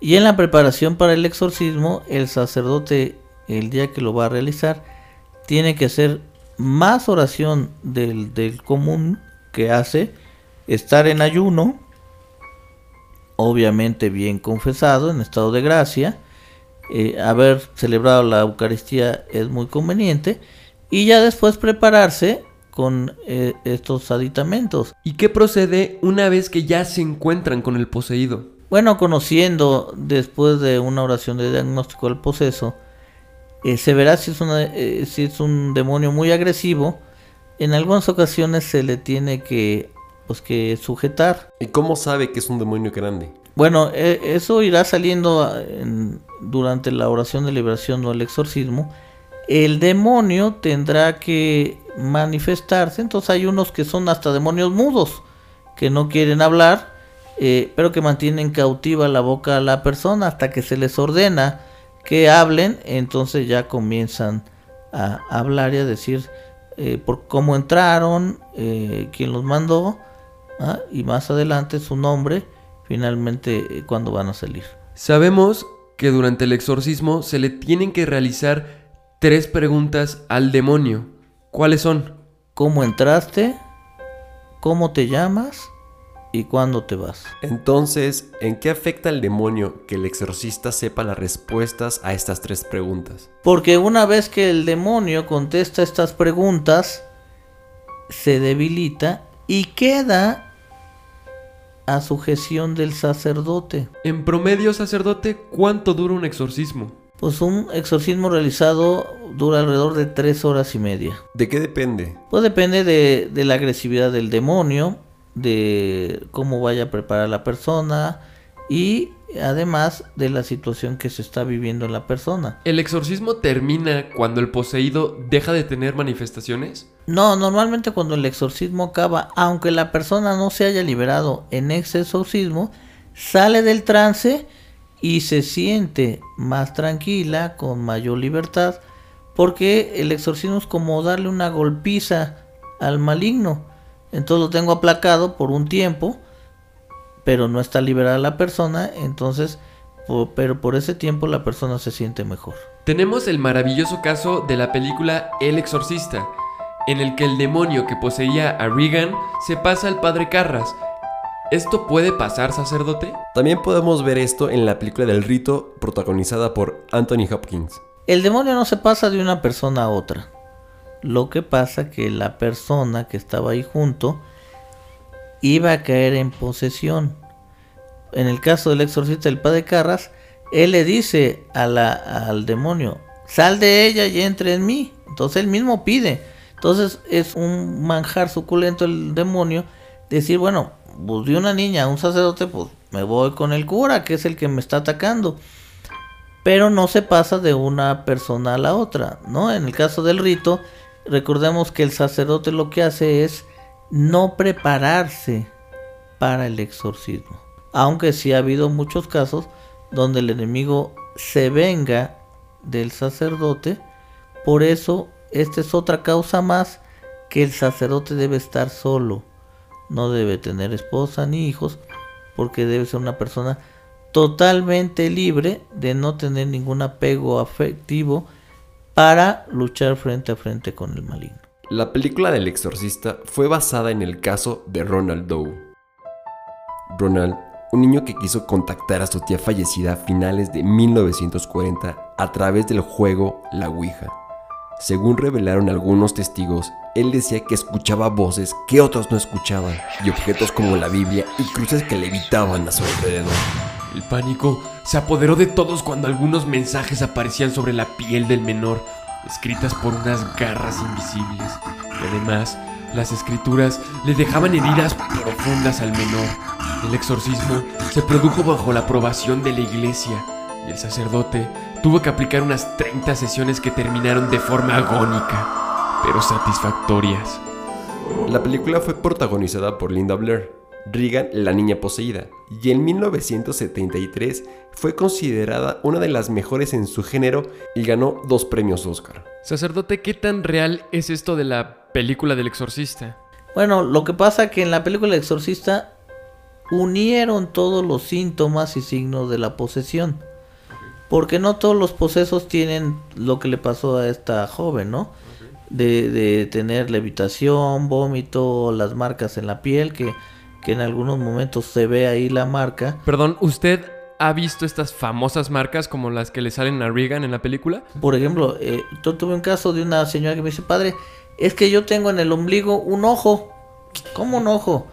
Y en la preparación para el exorcismo, el sacerdote, el día que lo va a realizar, tiene que hacer más oración del, del común que hace, estar en ayuno, obviamente bien confesado, en estado de gracia, eh, haber celebrado la Eucaristía es muy conveniente, y ya después prepararse con eh, estos aditamentos. ¿Y qué procede una vez que ya se encuentran con el poseído? Bueno, conociendo después de una oración de diagnóstico del poseso, eh, se verá si es, una- eh, si es un demonio muy agresivo. En algunas ocasiones se le tiene que, pues, que sujetar. ¿Y cómo sabe que es un demonio grande? Bueno, eh, eso irá saliendo ah, en- durante la oración de liberación o el exorcismo. El demonio tendrá que manifestarse. Entonces hay unos que son hasta demonios mudos, que no quieren hablar, eh, pero que mantienen cautiva la boca a la persona hasta que se les ordena que hablen. Entonces ya comienzan a hablar y a decir eh, por cómo entraron, eh, quién los mandó, ¿ah? y más adelante su nombre finalmente eh, cuando van a salir. Sabemos que durante el exorcismo se le tienen que realizar tres preguntas al demonio. ¿Cuáles son? ¿Cómo entraste? ¿Cómo te llamas? ¿Y cuándo te vas? Entonces, ¿en qué afecta al demonio que el exorcista sepa las respuestas a estas tres preguntas? Porque una vez que el demonio contesta estas preguntas, se debilita y queda a sujeción del sacerdote. En promedio, sacerdote, ¿cuánto dura un exorcismo? Pues un exorcismo realizado dura alrededor de tres horas y media. ¿De qué depende? Pues depende de, de la agresividad del demonio, de cómo vaya a preparar la persona y además de la situación que se está viviendo en la persona. ¿El exorcismo termina cuando el poseído deja de tener manifestaciones? No, normalmente cuando el exorcismo acaba, aunque la persona no se haya liberado en ese exorcismo, sale del trance y se siente más tranquila, con mayor libertad, porque el exorcismo es como darle una golpiza al maligno. Entonces lo tengo aplacado por un tiempo, pero no está liberada la persona, entonces, po- pero por ese tiempo la persona se siente mejor. Tenemos el maravilloso caso de la película El Exorcista, en el que el demonio que poseía a Regan se pasa al padre Carras. ¿Esto puede pasar, sacerdote? También podemos ver esto en la película del rito protagonizada por Anthony Hopkins. El demonio no se pasa de una persona a otra. Lo que pasa que la persona que estaba ahí junto iba a caer en posesión. En el caso del exorcista del padre Carras, él le dice al demonio, sal de ella y entre en mí. Entonces él mismo pide. Entonces es un manjar suculento el demonio decir, bueno, pues de una niña un sacerdote, pues me voy con el cura, que es el que me está atacando pero no se pasa de una persona a la otra, ¿no? En el caso del rito, recordemos que el sacerdote lo que hace es no prepararse para el exorcismo. Aunque sí ha habido muchos casos donde el enemigo se venga del sacerdote, por eso esta es otra causa más que el sacerdote debe estar solo, no debe tener esposa ni hijos, porque debe ser una persona totalmente libre de no tener ningún apego afectivo para luchar frente a frente con el maligno. La película del exorcista fue basada en el caso de Ronald Doe. Ronald, un niño que quiso contactar a su tía fallecida a finales de 1940 a través del juego La Ouija. Según revelaron algunos testigos, él decía que escuchaba voces que otros no escuchaban y objetos como la Biblia y cruces que levitaban a su alrededor. El pánico se apoderó de todos cuando algunos mensajes aparecían sobre la piel del menor, escritas por unas garras invisibles. Y además, las escrituras le dejaban heridas profundas al menor. El exorcismo se produjo bajo la aprobación de la iglesia y el sacerdote tuvo que aplicar unas 30 sesiones que terminaron de forma agónica, pero satisfactorias. La película fue protagonizada por Linda Blair, Regan la niña poseída, y en 1973 fue considerada una de las mejores en su género y ganó dos premios Oscar. Sacerdote, ¿qué tan real es esto de la película del exorcista? Bueno, lo que pasa que en la película El Exorcista unieron todos los síntomas y signos de la posesión. Porque no todos los posesos tienen lo que le pasó a esta joven, ¿no? De, de tener levitación, vómito, las marcas en la piel, que, que en algunos momentos se ve ahí la marca. Perdón, ¿usted ha visto estas famosas marcas como las que le salen a Regan en la película? Por ejemplo, eh, yo tuve un caso de una señora que me dice, padre, es que yo tengo en el ombligo un ojo. ¿Cómo un ojo?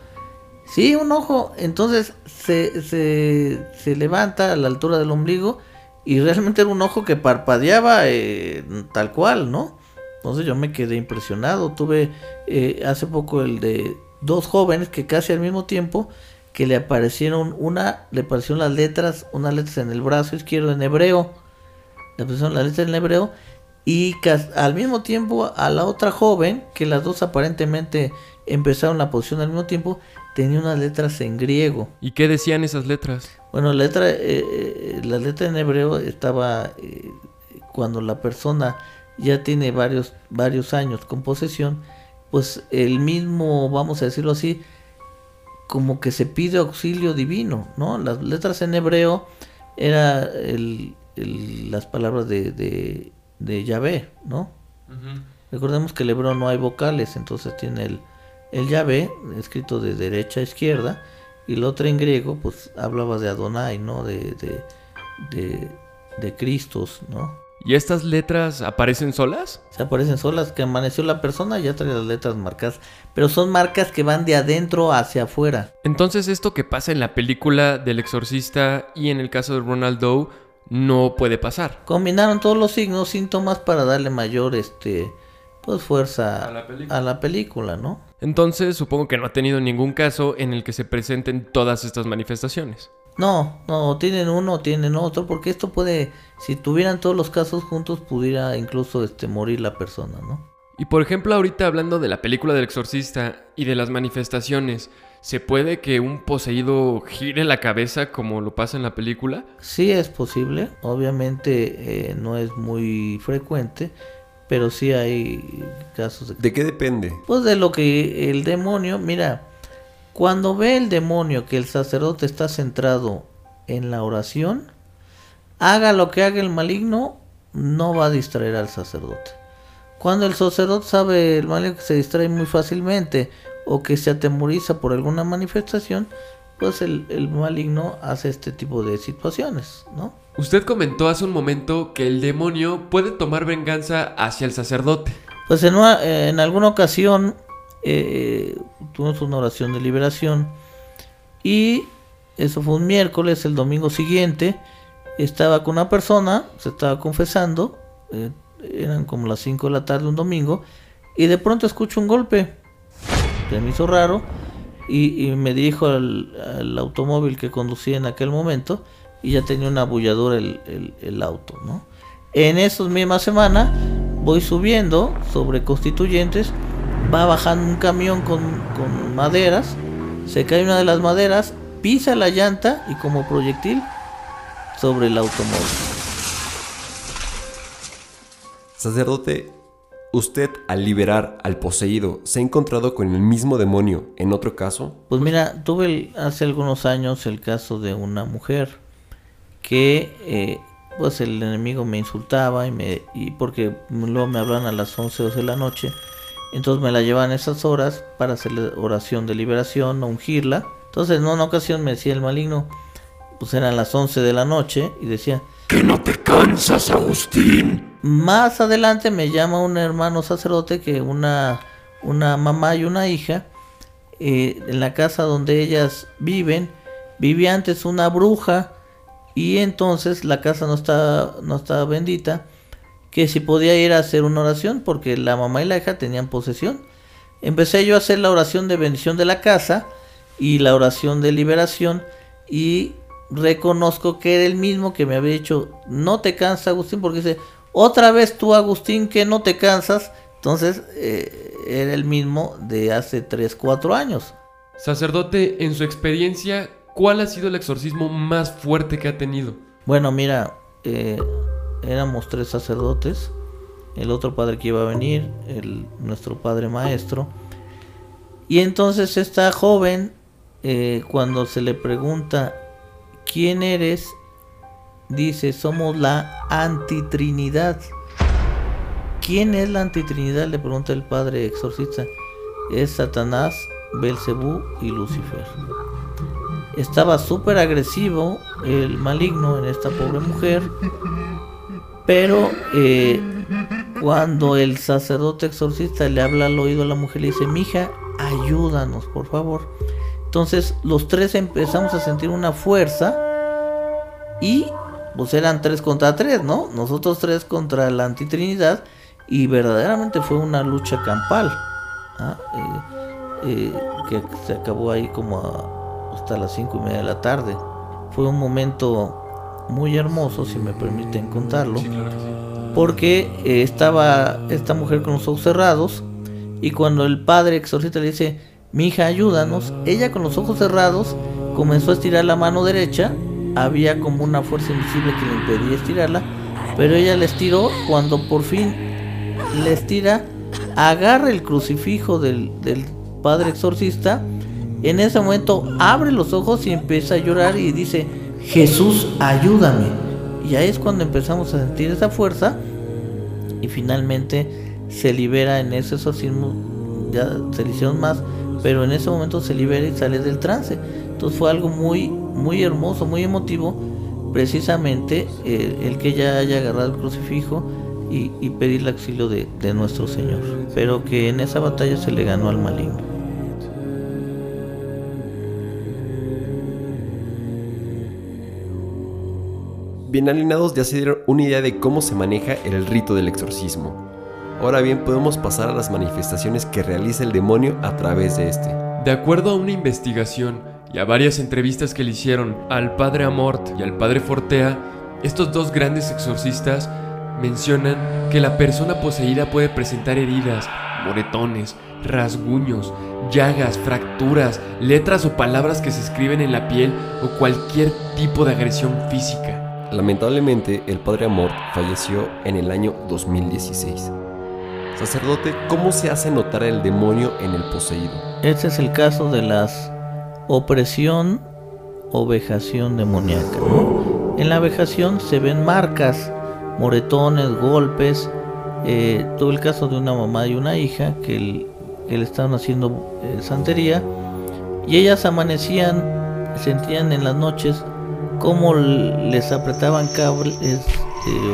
Sí, un ojo. Entonces se, se, se levanta a la altura del ombligo y realmente era un ojo que parpadeaba eh, tal cual, ¿no? Entonces yo me quedé impresionado. Tuve eh, hace poco el de dos jóvenes que casi al mismo tiempo que le aparecieron una, le aparecieron las letras, unas letras en el brazo izquierdo en hebreo, le aparecieron las letras en hebreo y al mismo tiempo a la otra joven, que las dos aparentemente empezaron la posición al mismo tiempo, tenía unas letras en griego. ¿Y qué decían esas letras? Bueno, letra, eh, eh, la letra en hebreo estaba eh, cuando la persona ya tiene varios, varios años con posesión, pues el mismo, vamos a decirlo así, como que se pide auxilio divino, ¿no? Las letras en hebreo era el- el- las palabras de, de, de Yahvé, ¿no? Recordemos que el hebreo no hay vocales, entonces tiene el, el Yahvé escrito de derecha a izquierda y el otro en griego pues hablaba de Adonai, ¿no? De, de, de, de Cristos, ¿no? ¿Y estas letras aparecen solas? Se aparecen solas que amaneció la persona y ya trae las letras marcadas, pero son marcas que van de adentro hacia afuera. Entonces esto que pasa en la película del exorcista y en el caso de Ronald Doe no puede pasar. Combinaron todos los signos, síntomas para darle mayor este pues fuerza A la a la película, ¿no? Entonces supongo que no ha tenido ningún caso en el que se presenten todas estas manifestaciones. No, no, tienen uno, tienen otro, porque esto puede, si tuvieran todos los casos juntos, pudiera incluso este, morir la persona, ¿no? Y por ejemplo, ahorita hablando de la película del exorcista y de las manifestaciones, ¿se puede que un poseído gire la cabeza como lo pasa en la película? Sí es posible, obviamente eh, no es muy frecuente, pero sí hay casos de... ¿De qué depende? Pues de lo que el demonio, mira, cuando ve el demonio que el sacerdote está centrado en la oración, haga lo que haga el maligno, no va a distraer al sacerdote. Cuando el sacerdote sabe el maligno que se distrae muy fácilmente o que se atemoriza por alguna manifestación, pues el, el maligno hace este tipo de situaciones, ¿no? Usted comentó hace un momento que el demonio puede tomar venganza hacia el sacerdote. Pues en, una- en alguna ocasión eh, tuvimos una oración de liberación y eso fue un miércoles, el domingo siguiente estaba con una persona, se estaba confesando, eh, eran como las 5 de la tarde un domingo y de pronto escucho un golpe, se me hizo raro y, y me dirijo al, al automóvil que conducía en aquel momento y ya tenía una abulladora el, el- el auto, ¿no? En esa misma semana voy subiendo sobre constituyentes, va bajando un camión con, con maderas, se cae una de las maderas, pisa la llanta y como proyectil sobre el automóvil. Sacerdote, ¿usted al liberar al poseído se ha encontrado con el mismo demonio en otro caso? Pues mira, tuve el- hace algunos años el caso de una mujer que eh, pues el enemigo me insultaba y me y porque luego me hablan a las 11 12 de la noche. Entonces me la llevaban esas horas para hacerle oración de liberación, ungirla. Entonces en una ocasión me decía el maligno, pues eran las 11 de la noche y decía, Que no te cansas, Agustín. más adelante me llama un hermano sacerdote que una, una mamá y una hija, eh, en la casa donde ellas viven, vivía antes una bruja y entonces la casa no está, no estaba bendita, que si podía ir a hacer una oración porque la mamá y la hija tenían posesión. Empecé yo a hacer la oración de bendición de la casa y la oración de liberación y reconozco que era el mismo que me había dicho, no te cansas Agustín, porque dice, otra vez tú Agustín que no te cansas, entonces eh, era el mismo de hace 3, 4 años. Sacerdote, en su experiencia, ¿cuál ha sido el exorcismo más fuerte que ha tenido? Bueno, mira, eh, éramos tres sacerdotes, el otro padre que iba a venir, nuestro padre maestro, y entonces esta joven, eh, cuando se le pregunta, ¿quién eres? Dice, somos la antitrinidad. ¿Quién es la antitrinidad? Le pregunta el padre exorcista. Es Satanás, Belcebú y Lucifer. Estaba súper agresivo el maligno en esta pobre mujer. Pero eh, cuando el sacerdote exorcista le habla al oído a la mujer, le dice, mija, ayúdanos, por favor. Entonces los tres empezamos a sentir una fuerza y pues eran tres contra tres, ¿no? Nosotros tres contra la antitrinidad y verdaderamente fue una lucha campal. ¿ah? Eh, eh, que se acabó ahí como hasta las cinco y media de la tarde. Fue un momento muy hermoso, si me permiten contarlo, porque eh, estaba esta mujer con los ojos cerrados y cuando el padre exorcista le dice, mi hija, ayúdanos, ella con los ojos cerrados comenzó a estirar la mano derecha, había como una fuerza invisible que le impedía estirarla, pero ella le estiró cuando por fin le estira, agarra el crucifijo del, del padre exorcista, en ese momento abre los ojos y empieza a llorar y dice, Jesús, ayúdame. Y ahí es cuando empezamos a sentir esa fuerza y finalmente se libera en ese exorcismo, ya se le hicieron más, pero en ese momento se libera y sale del trance. Entonces fue algo muy, muy hermoso, muy emotivo, precisamente eh, el que ella haya agarrado el crucifijo y, y pedir el auxilio de, de nuestro Señor, pero que en esa batalla se le ganó al maligno. Bien alineados ya se dieron una idea de cómo se maneja el rito del exorcismo. Ahora bien, podemos pasar a las manifestaciones que realiza el demonio a través de este. De acuerdo a una investigación y a varias entrevistas que le hicieron al padre Amort y al padre Fortea, estos dos grandes exorcistas mencionan que la persona poseída puede presentar heridas, moretones, rasguños, llagas, fracturas, letras o palabras que se escriben en la piel o cualquier tipo de agresión física. Lamentablemente, el padre Amor falleció en el año 2016. Sacerdote, ¿cómo se hace notar el demonio en el poseído? Este es el caso de las opresión o vejación demoníaca. En la vejación se ven marcas, moretones, golpes. Eh, todo el caso de una mamá y una hija que le estaban haciendo eh, santería y ellas amanecían, sentían en las noches cómo les apretaban cables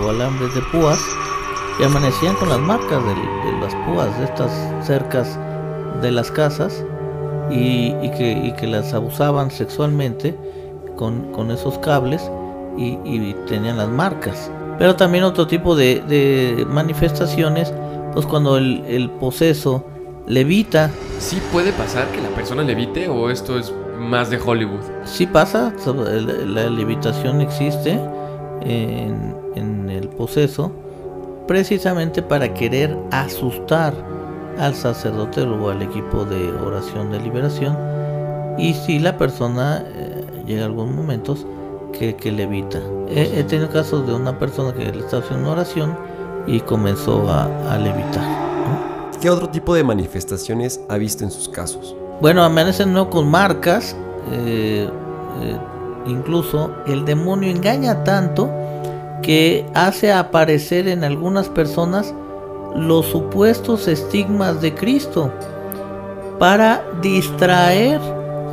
o alambres de púas y amanecían con las marcas de, las púas de estas cercas de las casas y, que, y que las abusaban sexualmente con, esos cables y, tenían las marcas. Pero también otro tipo de, de manifestaciones, pues cuando el, el poseso levita, ¿Sí puede pasar que la persona levite o esto es más de Hollywood? sí pasa, la, levitación existe en, en el poseso, precisamente para querer asustar al sacerdote o al equipo de oración de liberación. Y si la persona eh, llega a algunos momentos que, que levita. He, he tenido casos de una persona que le estaba haciendo una oración y comenzó a, a levitar. ¿no? ¿Qué otro tipo de manifestaciones ha visto en sus casos? Bueno, amanecen no con marcas. eh, eh, incluso el demonio engaña tanto que hace aparecer en algunas personas los supuestos estigmas de Cristo para distraer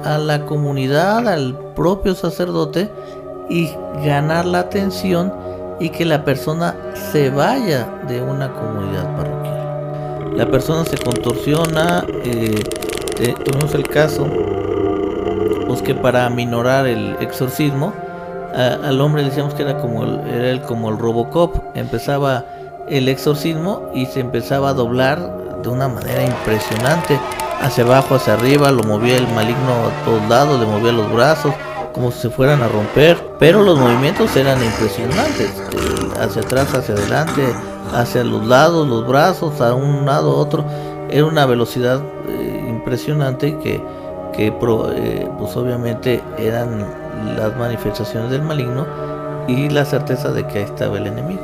a la comunidad, al propio sacerdote y ganar la atención y que la persona se vaya de una comunidad parroquial. La persona se contorsiona, eh, eh, tuvimos el caso, pues que para aminorar el exorcismo, al hombre decíamos que era como el, era el- como el Robocop, empezaba el exorcismo y se empezaba a doblar de una manera impresionante, hacia abajo, hacia arriba, lo movía el maligno a todos lados, le movía los brazos, como si se fueran a romper, pero los movimientos eran impresionantes, eh, hacia atrás, hacia adelante, hacia los lados, los brazos, a un lado, a otro, era una velocidad eh, impresionante que, que pro- eh, pues obviamente eran las manifestaciones del maligno y la certeza de que ahí estaba el enemigo.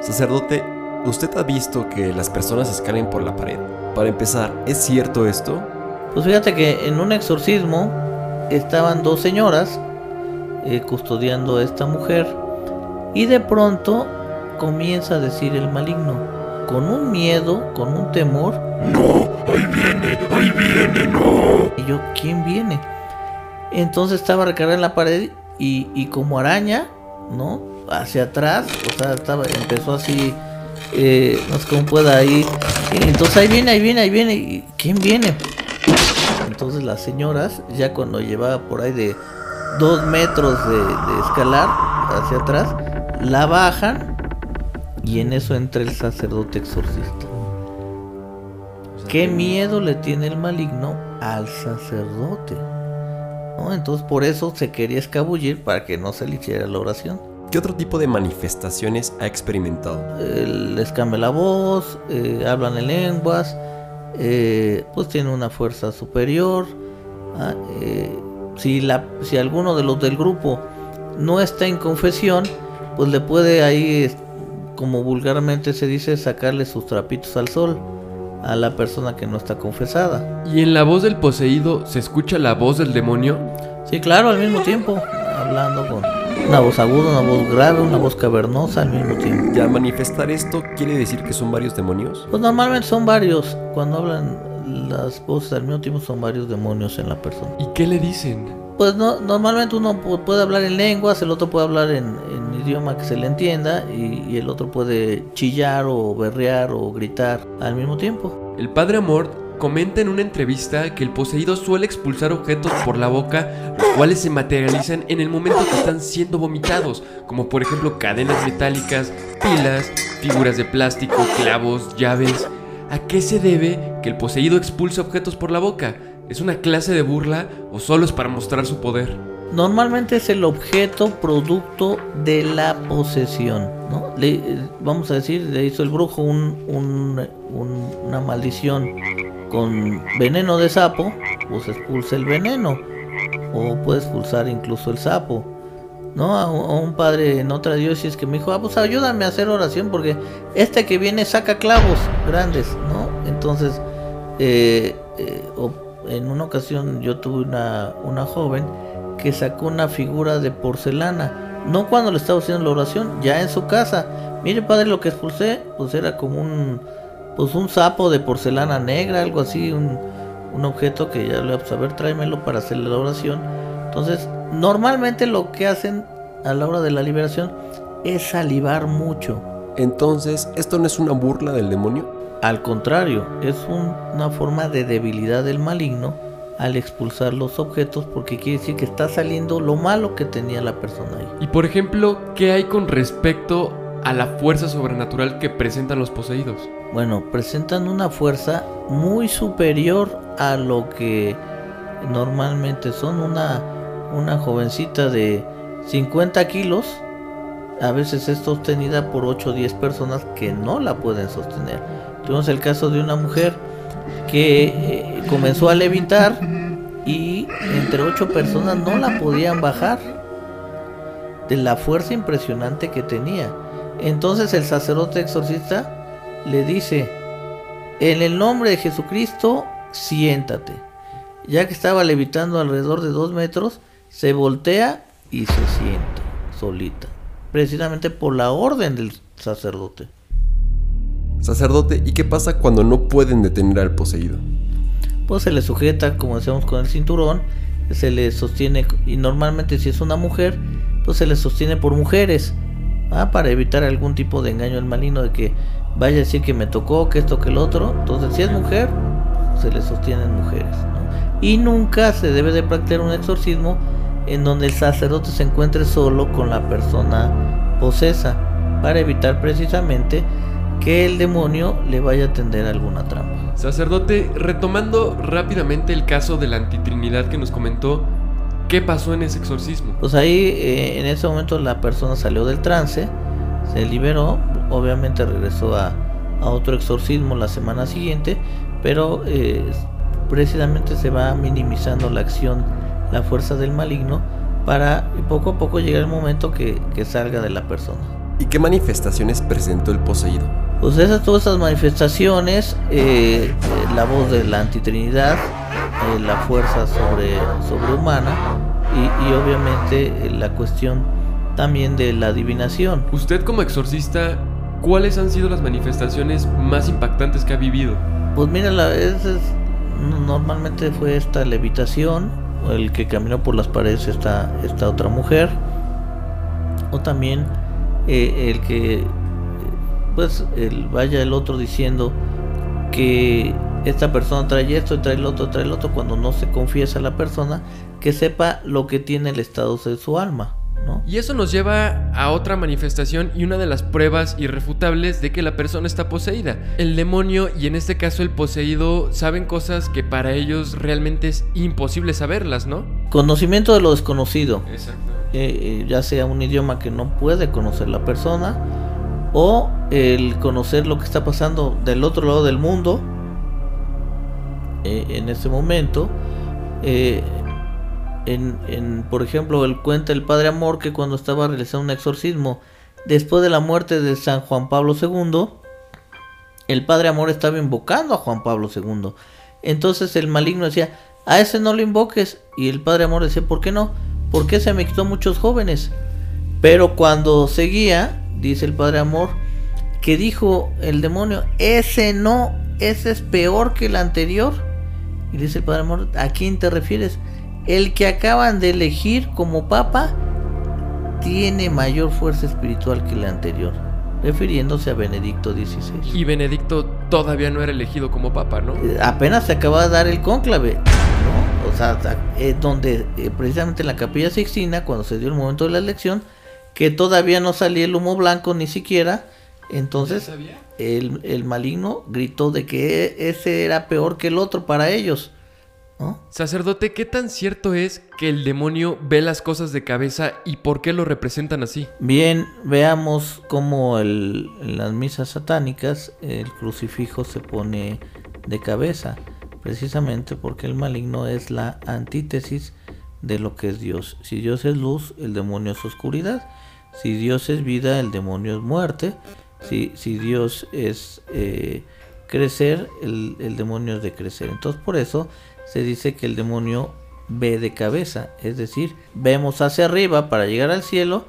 Sacerdote, ¿usted ha visto que las personas escalen por la pared? Para empezar, ¿es cierto esto? Pues fíjate que en un exorcismo estaban dos señoras eh, custodiando a esta mujer y de pronto comienza a decir el maligno, con un miedo, con un temor. No, ahí viene, ahí viene, no. Y yo, ¿quién viene? Entonces estaba recargada en la pared y, y como araña, ¿no? Hacia atrás, o sea, estaba, empezó así, eh, no sé cómo pueda ir. Entonces ahí viene, ahí viene, ahí viene. ¿y ¿Quién viene? Entonces las señoras, ya cuando llevaba por ahí de dos metros de, de escalar hacia atrás, la bajan y en eso entra el sacerdote exorcista. ¿Qué miedo le tiene el maligno al sacerdote? ¿No? Entonces por eso se quería escabullir para que no se le hiciera la oración. ¿Qué otro tipo de manifestaciones ha experimentado? Eh, les cambia la voz, eh, hablan en lenguas, eh, pues tiene una fuerza superior. ah, eh, si, la, si alguno de los del grupo no está en confesión, pues le puede ahí, como vulgarmente se dice, sacarle sus trapitos al sol a la persona que no está confesada. ¿Y en la voz del poseído se escucha la voz del demonio? Sí, claro, al mismo tiempo, hablando con una voz aguda, una voz grave, una voz cavernosa al mismo tiempo. ¿Y al manifestar esto quiere decir que son varios demonios? Pues normalmente son varios. Cuando hablan las voces al mismo tiempo son varios demonios en la persona. ¿Y qué le dicen? Pues no, normalmente uno pu- puede hablar en lenguas, el otro puede hablar en, en idioma que se le entienda y, el otro puede chillar o berrear o gritar al mismo tiempo. El padre Amort comenta en una entrevista que el poseído suele expulsar objetos por la boca, los cuales se materializan en el momento que están siendo vomitados, como por ejemplo cadenas metálicas, pilas, figuras de plástico, clavos, llaves. ¿A qué se debe que el poseído expulse objetos por la boca? ¿Es una clase de burla o solo es para mostrar su poder? Normalmente es el objeto producto de la posesión. ¿no? Le- vamos a decir, le hizo el brujo un- un- un- una maldición con veneno de sapo, pues expulsa el veneno. O puede expulsar incluso el sapo. ¿No? A, un- padre en otra diócesis que me dijo, ah, pues ayúdame a hacer oración porque este que viene saca clavos grandes, ¿no? Entonces, eh, eh, en una ocasión yo tuve una, una joven que sacó una figura de porcelana. No cuando le estaba haciendo la oración, ya en su casa. Mire padre, lo que expulsé, pues era como un, pues un sapo de porcelana negra, algo así, un, un objeto que ya le vamos a ver, tráemelo para hacer la oración. Entonces, normalmente lo que hacen a la hora de la liberación es salivar mucho. Entonces, ¿esto no es una burla del demonio? Al contrario, es un- una forma de debilidad del maligno al expulsar los objetos porque quiere decir que está saliendo lo malo que tenía la persona ahí. Y por ejemplo, ¿qué hay con respecto a la fuerza sobrenatural que presentan los poseídos? Bueno, presentan una fuerza muy superior a lo que normalmente son una, una jovencita de 50 kilos. A veces es sostenida por 8 o 10 personas que no la pueden sostener. Tuvimos el caso de una mujer que eh, comenzó a levitar y entre 8 personas no la podían bajar de la fuerza impresionante que tenía. Entonces el sacerdote exorcista le dice, en el nombre de Jesucristo, siéntate. Ya que estaba levitando alrededor de dos metros, se voltea y se sienta solita. Precisamente por la orden del sacerdote. Sacerdote, ¿y qué pasa cuando no pueden detener al poseído? Pues se le sujeta, como decíamos, con el cinturón. Se le sostiene, y normalmente si es una mujer, pues se le sostiene por mujeres. ¿ah? Para evitar algún tipo de engaño al maligno de que vaya a decir que me tocó, que esto, que el otro. Entonces, si es mujer, se le sostienen mujeres. Y nunca se debe de practicar un exorcismo en donde el sacerdote se encuentre solo con la persona posesa, para evitar precisamente que el demonio le vaya a tender alguna trampa. Sacerdote, retomando rápidamente el caso de la antitrinidad que nos comentó, ¿qué pasó en ese exorcismo? Pues ahí eh, en ese momento la persona salió del trance, se liberó, obviamente regresó a, a otro exorcismo la semana siguiente, pero eh, precisamente se va minimizando la acción, la fuerza del maligno, para poco a poco llegar el momento que, que salga de la persona. ¿Y qué manifestaciones presentó el poseído? Pues esas, todas esas manifestaciones, eh, eh, la voz de la antitrinidad, eh, la fuerza sobre, sobrehumana y, y obviamente eh, la cuestión también de la adivinación. Usted como exorcista, ¿cuáles han sido las manifestaciones más impactantes que ha vivido? Pues mira, la, es- es- normalmente fue esta levitación, el que caminó por las paredes esta, esta otra mujer, o también eh, el que, pues, el, vaya el otro diciendo que esta persona trae esto, trae el otro, trae el otro, cuando no se confiesa a la persona, que sepa lo que tiene el estado de su alma, ¿no? Y eso nos lleva a otra manifestación y una de las pruebas irrefutables de que la persona está poseída. El demonio y en este caso el poseído saben cosas que para ellos realmente es imposible saberlas, ¿no? Conocimiento de lo desconocido. Exacto. eh, eh, ya sea un idioma que no puede conocer la persona o el conocer lo que está pasando del otro lado del mundo eh, en este momento. eh, en, en, por ejemplo, el cuenta el Padre Amor que cuando estaba realizando un exorcismo después de la muerte de San Juan Pablo II, el Padre Amor estaba invocando a Juan Pablo II. Entonces el maligno decía, a ese no lo invoques. Y el Padre Amor decía, ¿por qué no? Porque se me quitó muchos jóvenes. Pero cuando seguía, dice el Padre Amor, que dijo el demonio, ese no, ese es peor que el anterior. Y dice el Padre Amor, ¿a quién te refieres? El que acaban de elegir como papa tiene mayor fuerza espiritual que el anterior, refiriéndose a Benedicto XVI. Y Benedicto todavía no era elegido como papa, ¿no? Eh, Apenas se acaba de dar el cónclave, ¿no? O sea, eh, donde eh, precisamente en la capilla Sixtina, cuando se dio el momento de la elección, que todavía no salía el humo blanco ni siquiera, entonces el, el maligno gritó de que ese era peor que el otro para ellos. ¿no? Sacerdote, ¿qué tan cierto es que el demonio ve las cosas de cabeza y por qué lo representan así? Bien, veamos cómo el- en las misas satánicas el crucifijo se pone de cabeza, precisamente porque el maligno es la antítesis de lo que es Dios. Si Dios es luz, el demonio es oscuridad. Si Dios es vida, el demonio es muerte. Si, si Dios es eh, crecer, el, el demonio es de crecer. Entonces por eso se dice que el demonio ve de cabeza, es decir, vemos hacia arriba para llegar al cielo,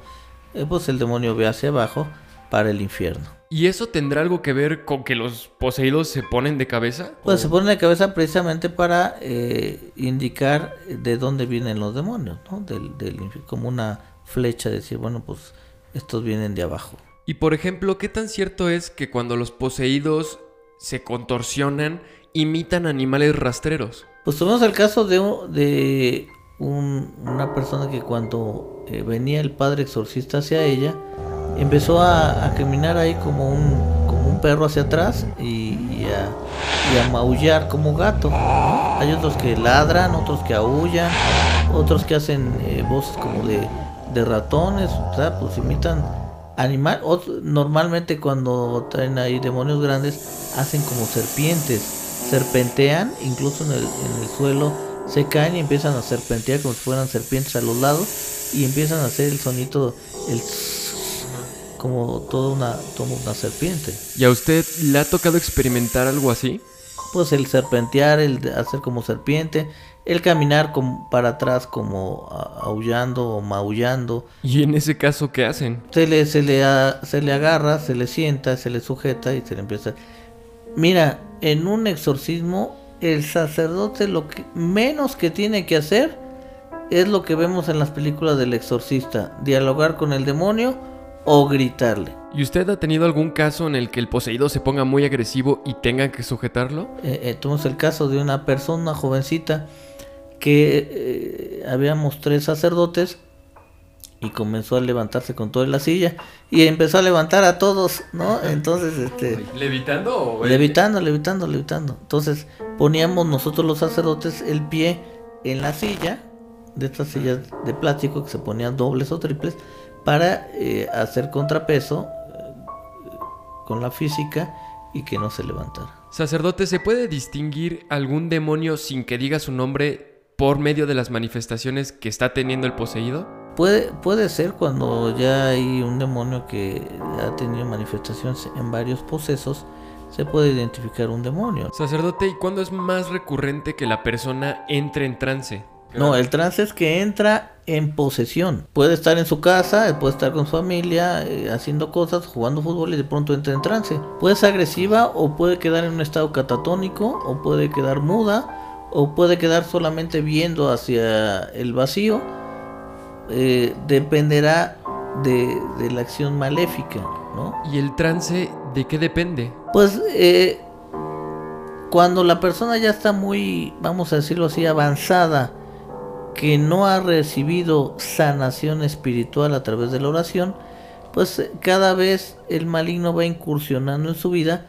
eh, pues el demonio ve hacia abajo para el infierno. ¿Y eso tendrá algo que ver con que los poseídos se ponen de cabeza? Pues se pone de cabeza precisamente para eh, indicar de dónde vienen los demonios, ¿no? Del, del como una flecha, decir, bueno, pues estos vienen de abajo. Y por ejemplo, ¿qué tan cierto es que cuando los poseídos se contorsionan, imitan animales rastreros? Pues tuvimos el caso de, un- de un- una persona que cuando eh, venía el padre exorcista hacia ella, empezó a, a caminar ahí como un, como un perro hacia atrás y, y a, y a maullar como gato. ¿no? Hay otros que ladran, otros que aullan, otros que hacen eh, voces como de, de ratones, o sea, pues imitan animal. normalmente cuando traen ahí demonios grandes, hacen como serpientes, serpentean, incluso en el, en el suelo, se caen y empiezan a serpentear como si fueran serpientes a los lados y empiezan a hacer el sonito, el como toda una, toda una serpiente. ¿Y a usted le ha tocado experimentar algo así? Pues el serpentear, el hacer como serpiente, el caminar como para atrás como aullando o maullando. ¿Y en ese caso qué hacen? Se le, se le, a- se le agarra, se le sienta, se le sujeta y se le empieza. Mira, en un exorcismo, el sacerdote lo que menos que tiene que hacer es lo que vemos en las películas del exorcista: dialogar con el demonio o gritarle. ¿Y usted ha tenido algún caso en el que el poseído se ponga muy agresivo y tengan que sujetarlo? Eh, eh, tuvimos el caso de una persona, una jovencita, que eh, habíamos tres sacerdotes y comenzó a levantarse con toda la silla y empezó a levantar a todos, ¿no? Entonces, este, ¿Levitando o levitando, levitando, levitando. Entonces poníamos nosotros los sacerdotes el pie en la silla, de estas sillas de plástico que se ponían dobles o triples, para eh, hacer contrapeso eh, con la física y que no se levantara. Sacerdote, ¿se puede distinguir algún demonio sin que diga su nombre por medio de las manifestaciones que está teniendo el poseído? Puede, puede ser cuando ya hay un demonio que ha tenido manifestaciones en varios posesos, se puede identificar un demonio. Sacerdote, ¿y cuándo es más recurrente que la persona entre en trance? No, el trance es que entra en posesión. Puede estar en su casa, puede estar con su familia, eh, haciendo cosas, jugando fútbol y de pronto entra en trance. Puede ser agresiva o puede quedar en un estado catatónico o puede quedar muda o puede quedar solamente viendo hacia el vacío. Eh, dependerá de, de la acción maléfica, ¿no? ¿Y el trance de qué depende? Pues eh, cuando la persona ya está muy, vamos a decirlo así, avanzada, que no ha recibido sanación espiritual a través de la oración, pues eh, cada vez el maligno va incursionando en su vida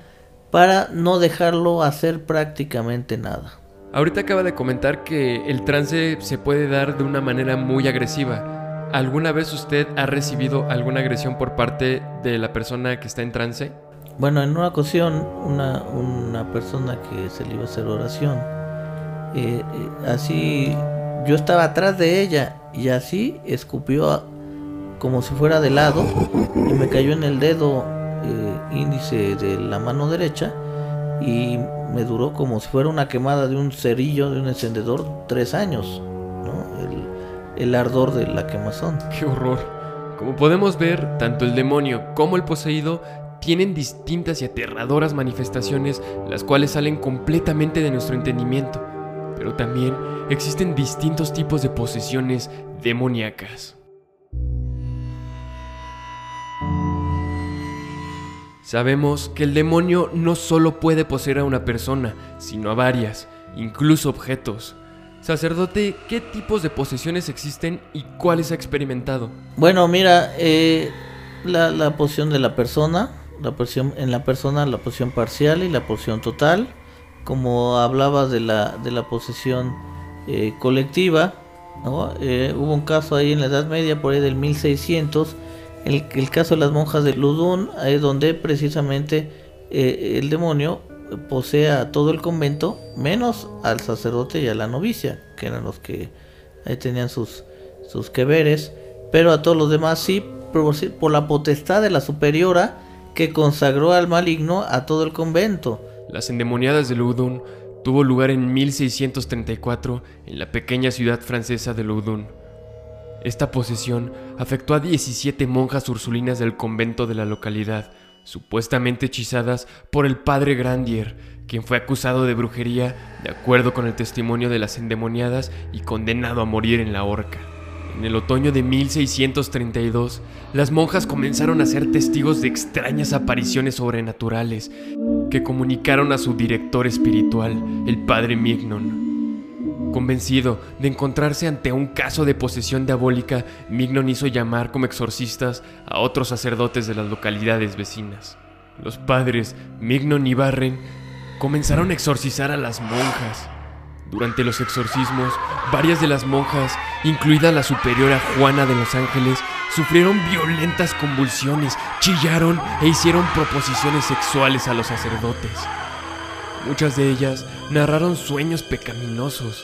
para no dejarlo hacer prácticamente nada. Ahorita acaba de comentar que el trance se puede dar de una manera muy agresiva. ¿Alguna vez usted ha recibido alguna agresión por parte de la persona que está en trance? Bueno, en una ocasión, una, una persona que se le iba a hacer oración, eh, eh, así yo estaba atrás de ella y así escupió como si fuera de lado y me cayó en el dedo eh, índice de la mano derecha y me duró como si fuera una quemada de un cerillo, de un encendedor, tres años, ¿no? el, el ardor de la quemazón. ¡Qué horror! Como podemos ver, tanto el demonio como el poseído tienen distintas y aterradoras manifestaciones, las cuales salen completamente de nuestro entendimiento. Pero también existen distintos tipos de posesiones demoníacas. Sabemos que el demonio no solo puede poseer a una persona, sino a varias, incluso objetos. Sacerdote, ¿qué tipos de posesiones existen y cuáles ha experimentado? Bueno, mira, eh, la, la posición de la persona, la posición, en la persona la posición parcial y la posición total. Como hablabas de la, de la posesión eh, colectiva. ¿no? Eh, hubo un caso ahí en la Edad Media, por ahí del 1600, el, el caso de las monjas de Ludun, ahí donde precisamente eh, el demonio posee a todo el convento, menos al sacerdote y a la novicia, que eran los que ahí tenían sus, sus pero a todos los demás sí, por la potestad de la superiora que consagró al maligno a todo el convento. Las endemoniadas de Loudun tuvo lugar en 1634 en la pequeña ciudad francesa de Loudun. Esta posesión afectó a 17 monjas ursulinas del convento de la localidad, supuestamente hechizadas por el padre Grandier, quien fue acusado de brujería de acuerdo con el testimonio de las endemoniadas y condenado a morir en la horca. En el otoño de 1632, las monjas comenzaron a ser testigos de extrañas apariciones sobrenaturales que comunicaron a su director espiritual, el padre Mignon. Convencido de encontrarse ante un caso de posesión diabólica, Mignon hizo llamar como exorcistas a otros sacerdotes de las localidades vecinas. Los padres Mignon y Barren comenzaron a exorcizar a las monjas. Durante los exorcismos, varias de las monjas, incluida la superiora Juana de los Ángeles, sufrieron violentas convulsiones, chillaron e hicieron proposiciones sexuales a los sacerdotes. Muchas de ellas narraron sueños pecaminosos.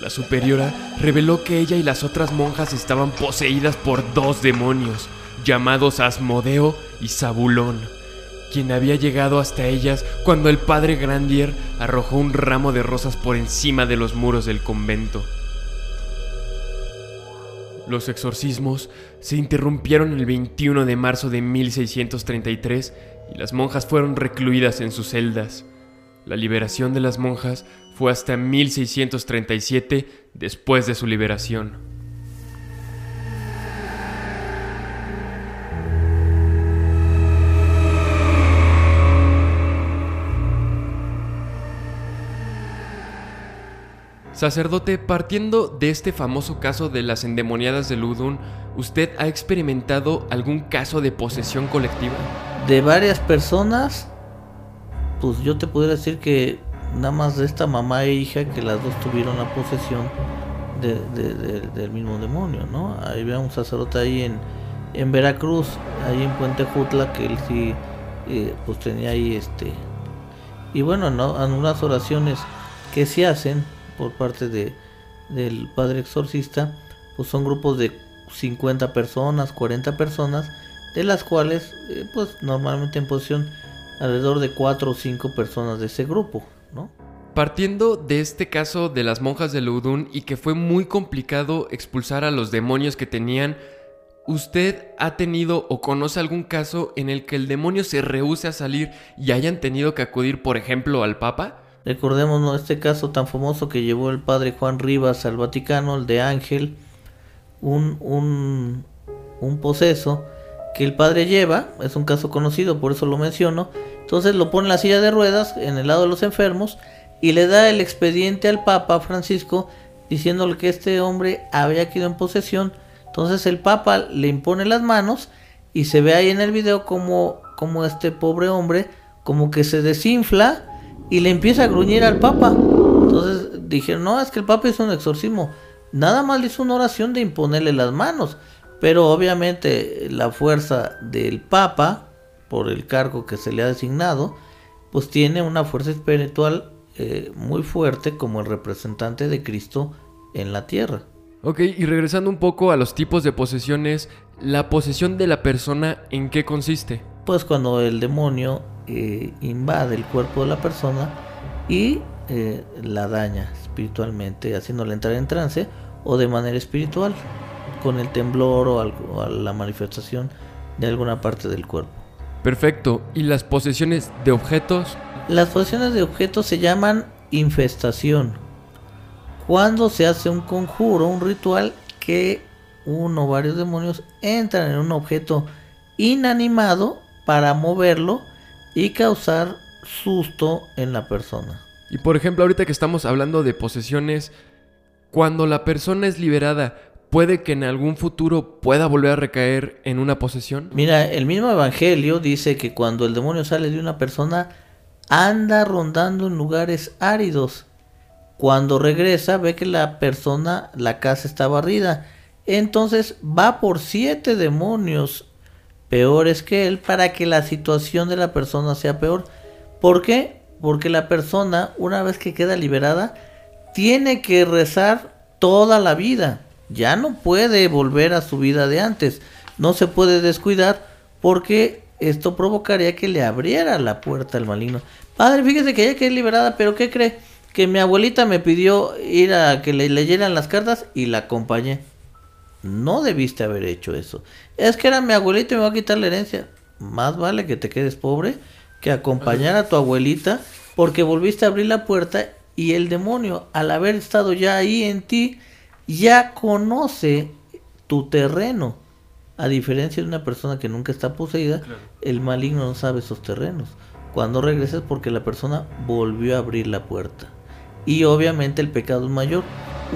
La superiora reveló que ella y las otras monjas estaban poseídas por dos demonios, llamados Asmodeo y Zabulón quien había llegado hasta ellas cuando el padre Grandier arrojó un ramo de rosas por encima de los muros del convento. Los exorcismos se interrumpieron el 21 de marzo de 1633 y las monjas fueron recluidas en sus celdas. La liberación de las monjas fue hasta 1637 después de su liberación. Sacerdote, partiendo de este famoso caso de las endemoniadas de Ludun, ¿usted ha experimentado algún caso de posesión colectiva? De varias personas, pues yo te podría decir que nada más de esta mamá e hija que las dos tuvieron la posesión del mismo demonio, ¿no? Ahí había un sacerdote ahí en, en Veracruz, ahí en Puente Jutla, que él sí, eh, pues tenía ahí este... Y bueno, ¿no? en unas oraciones que se hacen, por parte de, del padre exorcista, pues son grupos de 50 personas, 40 personas, de las cuales, eh, pues normalmente en posición alrededor de 4 o 5 personas de ese grupo, ¿no? Partiendo de este caso de las monjas de Loudun y que fue muy complicado expulsar a los demonios que tenían, ¿usted ha tenido o conoce algún caso en el que el demonio se rehúse a salir y hayan tenido que acudir, por ejemplo, al Papa? Recordemos este caso tan famoso que llevó el padre Juan Rivas al Vaticano, el de Ángel, un, un, un poseso que el padre lleva, es un caso conocido, por eso lo menciono. Entonces lo pone en la silla de ruedas, en el lado de los enfermos, y le da el expediente al Papa Francisco diciéndole que este hombre había quedado en posesión. Entonces el Papa le impone las manos y se ve ahí en el video como, como este pobre hombre como que se desinfla y le empieza a gruñir al Papa. Entonces dijeron, no, es que el Papa hizo un exorcismo. Nada más le hizo una oración de imponerle las manos. Pero obviamente la fuerza del Papa, por el cargo que se le ha designado, pues tiene una fuerza espiritual eh, muy fuerte como el representante de Cristo en la tierra. Ok, y regresando un poco a los tipos de posesiones, ¿la posesión de la persona en qué consiste? Pues cuando el demonio eh, invade el cuerpo de la persona y eh, la daña espiritualmente, haciéndola entrar en trance o de manera espiritual, con el temblor o, algo, la manifestación de alguna parte del cuerpo. Perfecto. ¿Y las posesiones de objetos? Las posesiones de objetos se llaman infestación. Cuando se hace un conjuro, un ritual que uno o varios demonios entran en un objeto inanimado para moverlo y causar susto en la persona. Y por ejemplo, ahorita que estamos hablando de posesiones, cuando la persona es liberada, ¿puede que en algún futuro pueda volver a recaer en una posesión? Mira, el mismo Evangelio dice que cuando el demonio sale de una persona, anda rondando en lugares áridos, Cuando regresa ve que la persona, la casa está barrida. Entonces va por siete demonios peores que él para que la situación de la persona sea peor. ¿Por qué? Porque la persona, una vez que queda liberada, tiene que rezar toda la vida. Ya no puede volver a su vida de antes. No se puede descuidar porque esto provocaría que le abriera la puerta al maligno. Padre, fíjese que ya quedé liberada, pero ¿qué cree? Que mi abuelita me pidió ir a que le leyeran las cartas y la acompañé. No debiste haber hecho eso. Es que era mi abuelita y me va a quitar la herencia. Más vale que te quedes pobre que acompañar a tu abuelita porque volviste a abrir la puerta y el demonio, al haber estado ya ahí en ti, ya conoce tu terreno. A diferencia de una persona que nunca está poseída, el maligno no sabe esos terrenos. Cuando regresas porque la persona volvió a abrir la puerta. Y obviamente el pecado es mayor.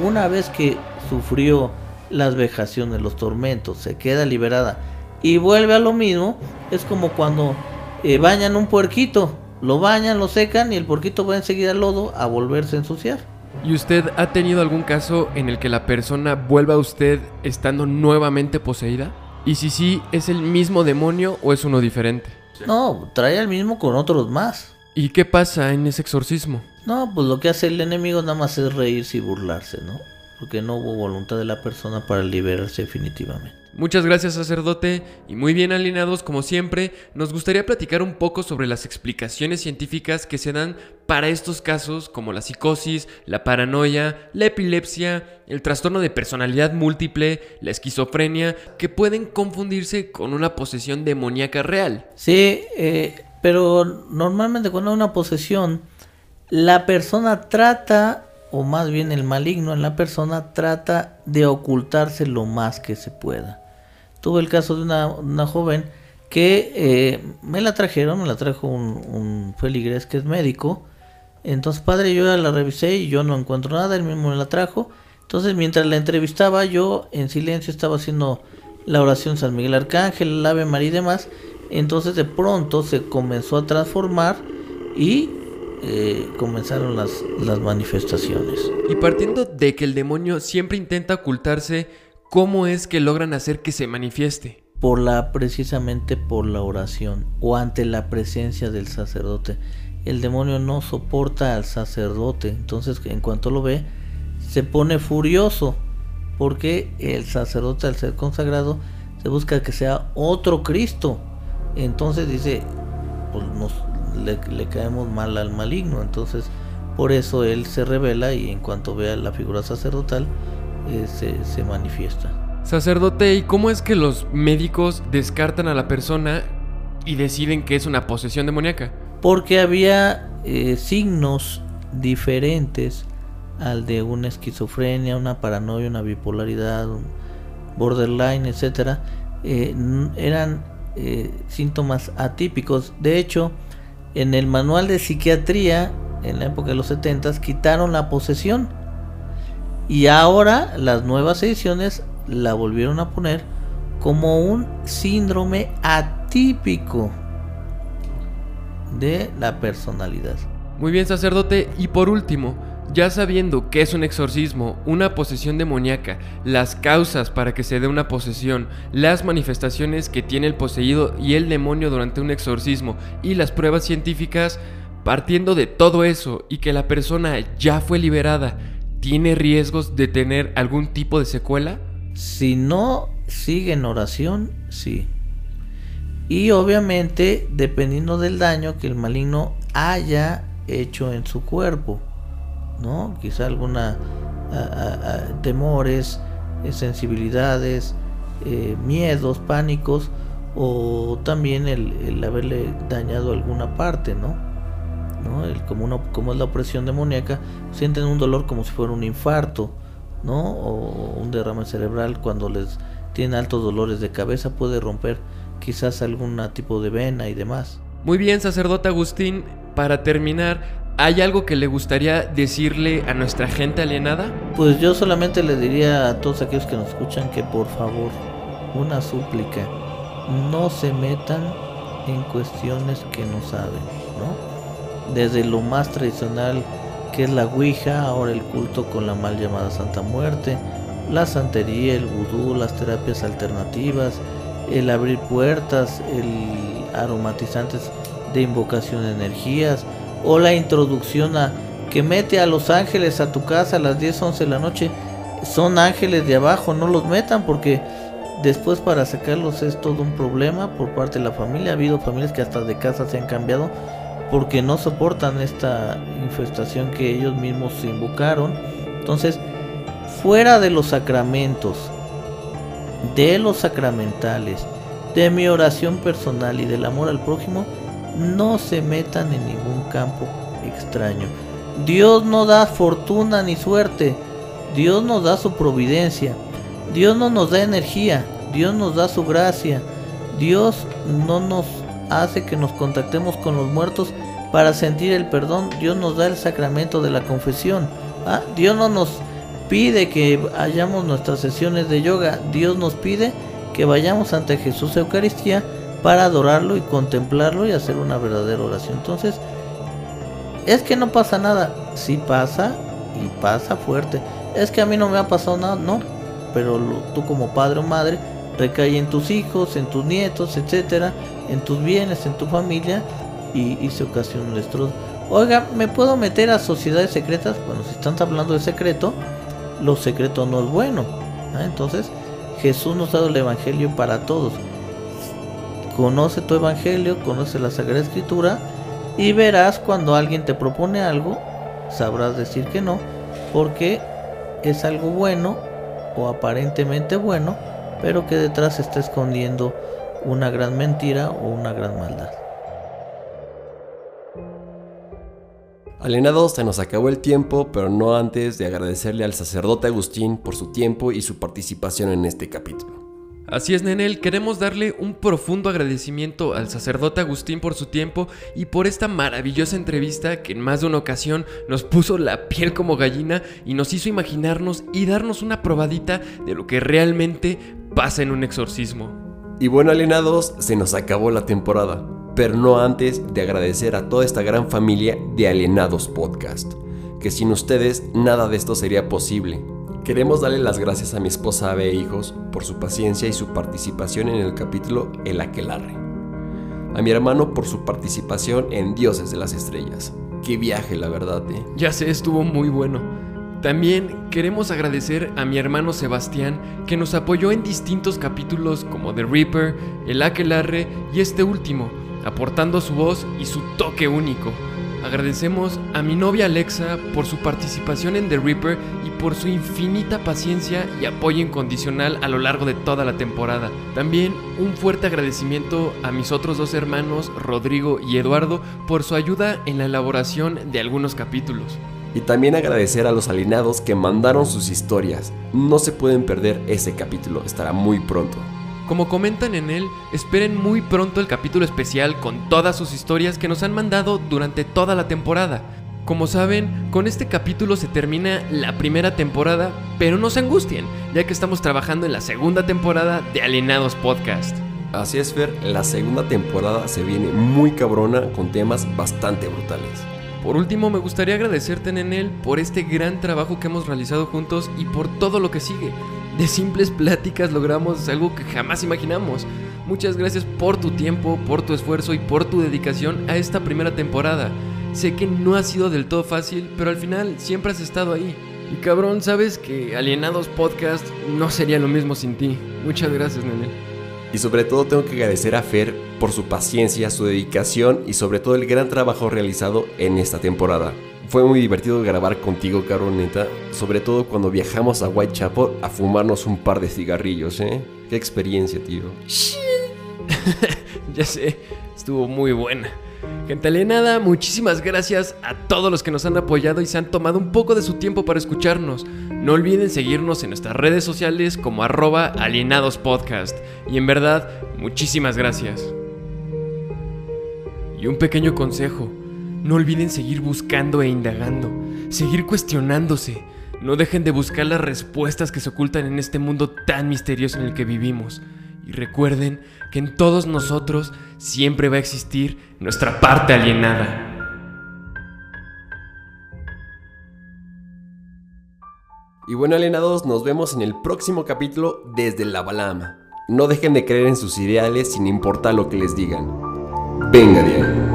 Una vez que sufrió las vejaciones, los tormentos, se queda liberada y vuelve a lo mismo, es como cuando eh, bañan un puerquito, lo bañan, lo secan y el puerquito va enseguida al lodo a volverse a ensuciar. ¿Y usted ha tenido algún caso en el que la persona vuelva a usted estando nuevamente poseída? Y si sí, ¿es el mismo demonio o es uno diferente? No, trae al mismo con otros más. ¿Y qué pasa en ese exorcismo? No, pues lo que hace el enemigo nada más es reírse y burlarse, ¿no? Porque no hubo voluntad de la persona para liberarse definitivamente. Muchas gracias sacerdote y muy bien alineados como siempre, nos gustaría platicar un poco sobre las explicaciones científicas que se dan para estos casos como la psicosis, la paranoia, la epilepsia, el trastorno de personalidad múltiple, la esquizofrenia, que pueden confundirse con una posesión demoníaca real. Sí, eh, pero normalmente cuando hay una posesión, la persona trata o más bien el maligno en la persona trata de ocultarse lo más que se pueda. Tuve el caso de una, joven que eh, me la trajeron, me la trajo un, un feligres que es médico. Entonces, padre, yo ya la revisé y yo no encuentro nada, él mismo me la trajo. Entonces, mientras la entrevistaba, yo en silencio estaba haciendo la oración San Miguel Arcángel, el Ave María y demás. Entonces, de pronto se comenzó a transformar y eh, comenzaron las, las manifestaciones. Y partiendo de que el demonio siempre intenta ocultarse, ¿cómo es que logran hacer que se manifieste? Por la, precisamente por la oración o ante la presencia del sacerdote. El demonio no soporta al sacerdote, entonces en cuanto lo ve, se pone furioso, porque el sacerdote al ser consagrado se busca que sea otro Cristo. Entonces dice, pues nos, le, caemos mal al maligno. Entonces, por eso él se revela y en cuanto vea la figura sacerdotal, eh, se, se, manifiesta. Sacerdote, ¿y cómo es que los médicos descartan a la persona y deciden que es una posesión demoníaca? Porque había eh, signos diferentes al de una esquizofrenia, una paranoia, una bipolaridad, un borderline, etcétera, eh, eran síntomas atípicos. De hecho, en el manual de psiquiatría, en la época de los 70, quitaron la posesión. Y ahora las nuevas ediciones la volvieron a poner como un síndrome atípico de la personalidad. Muy bien, sacerdote. Y por último, ya sabiendo que es un exorcismo, una posesión demoníaca, las causas para que se dé una posesión, las manifestaciones que tiene el poseído y el demonio durante un exorcismo y las pruebas científicas, partiendo de todo eso y que la persona ya fue liberada, ¿tiene riesgos de tener algún tipo de secuela? Si no sigue en oración, sí. Y obviamente dependiendo del daño que el maligno haya hecho en su cuerpo. ¿No? Quizá alguna temores, eh, sensibilidades, eh, miedos, pánicos o también el, haberle dañado alguna parte, ¿no? Como es la opresión demoníaca, sienten un dolor como si fuera un infarto, ¿no? O un derrame cerebral cuando les tienen altos dolores de cabeza puede romper quizás algún tipo de vena y demás. Muy bien, sacerdote Agustín, para terminar, ¿Hay algo que le gustaría decirle a nuestra gente alienada? Pues yo solamente le diría a todos aquellos que nos escuchan que por favor, una súplica, no se metan en cuestiones que no saben, ¿no? Desde lo más tradicional que es la Ouija, ahora el culto con la mal llamada Santa Muerte, la santería, el vudú, las terapias alternativas, el abrir puertas, el aromatizantes de invocación de energías o la introducción a que mete a los ángeles a tu casa a las 10, 11 de la noche. Son ángeles de abajo, no los metan porque después para sacarlos es todo un problema por parte de la familia. Ha habido familias que hasta de casa se han cambiado porque no soportan esta infestación que ellos mismos invocaron. Entonces, fuera de los sacramentos, de los sacramentales, de mi oración personal y del amor al prójimo, no se metan en ningún campo extraño. Dios no da fortuna ni suerte, Dios nos da su providencia, Dios no nos da energía, Dios nos da su gracia, Dios no nos hace que nos contactemos con los muertos para sentir el perdón, Dios nos da el sacramento de la confesión, ¿ah? Dios no nos pide que hayamos nuestras sesiones de yoga, Dios nos pide que vayamos ante Jesús Eucaristía para adorarlo y contemplarlo y hacer una verdadera oración. Entonces, es que no pasa nada, sí pasa y pasa fuerte. Es que a mí no me ha pasado nada, no, pero tú como padre o madre recae en tus hijos, en tus nietos, etcétera, en tus bienes, en tu familia y, se ocasiona un destrozo. Oiga, ¿me puedo meter a sociedades secretas? Bueno, si están hablando de secreto, lo secreto no es bueno. Entonces, Jesús nos ha dado el Evangelio para todos. Conoce tu Evangelio, conoce la Sagrada Escritura y verás cuando alguien te propone algo, sabrás decir que no, porque es algo bueno o aparentemente bueno, pero que detrás está escondiendo una gran mentira o una gran maldad. Alienados, se nos acabó el tiempo, pero no antes de agradecerle al sacerdote Agustín por su tiempo y su participación en este capítulo. Así es, Nenel, queremos darle un profundo agradecimiento al sacerdote Agustín por su tiempo y por esta maravillosa entrevista que en más de una ocasión nos puso la piel como gallina y nos hizo imaginarnos y darnos una probadita de lo que realmente pasa en un exorcismo. Y bueno, alienados, se nos acabó la temporada, pero no antes de agradecer a toda esta gran familia de Alienados Podcast, que sin ustedes nada de esto sería posible. Queremos darle las gracias a mi esposa Ave e hijos por su paciencia y su participación en el capítulo El Aquelarre. A mi hermano por su participación en Dioses de las Estrellas. Qué viaje, la verdad, ¿eh? Ya sé, estuvo muy bueno. También queremos agradecer a mi hermano Sebastián que nos apoyó en distintos capítulos como The Reaper, El Aquelarre y este último, aportando su voz y su toque único. Agradecemos a mi novia Alexa por su participación en The Reaper y por su infinita paciencia y apoyo incondicional a lo largo de toda la temporada. También un fuerte agradecimiento a mis otros dos hermanos, Rodrigo y Eduardo, por su ayuda en la elaboración de algunos capítulos. Y también agradecer a los alienados que mandaron sus historias. No se pueden perder ese capítulo, estará muy pronto. Como comentan en él, esperen muy pronto el capítulo especial con todas sus historias que nos han mandado durante toda la temporada. Como saben, con este capítulo se termina la primera temporada, pero no se angustien, ya que estamos trabajando en la segunda temporada de Alienados Podcast. Así es, Fer, la segunda temporada se viene muy cabrona con temas bastante brutales. Por último, me gustaría agradecerte, Nenel, por este gran trabajo que hemos realizado juntos y por todo lo que sigue. De simples pláticas logramos algo que jamás imaginamos. Muchas gracias por tu tiempo, por tu esfuerzo y por tu dedicación a esta primera temporada. Sé que no ha sido del todo fácil, pero al final siempre has estado ahí. Y cabrón, sabes que Alienados Podcast no sería lo mismo sin ti. Muchas gracias, Nenel. Y sobre todo tengo que agradecer a Fer por su paciencia, su dedicación y sobre todo el gran trabajo realizado en esta temporada. Fue muy divertido grabar contigo, Caro, neta. Sobre todo cuando viajamos a Whitechapel a fumarnos un par de cigarrillos, ¿eh? Qué experiencia, tío. ya sé, estuvo muy buena. Gente alienada, muchísimas gracias a todos los que nos han apoyado y se han tomado un poco de su tiempo para escucharnos. No olviden seguirnos en nuestras redes sociales como arroba alienadospodcast. Y en verdad, muchísimas gracias. Y un pequeño consejo. No olviden seguir buscando e indagando, seguir cuestionándose. No dejen de buscar las respuestas que se ocultan en este mundo tan misterioso en el que vivimos. Y recuerden que en todos nosotros siempre va a existir nuestra parte alienada. Y bueno, alienados, nos vemos en el próximo capítulo desde la Balama. No dejen de creer en sus ideales sin importar lo que les digan. Venga ahí.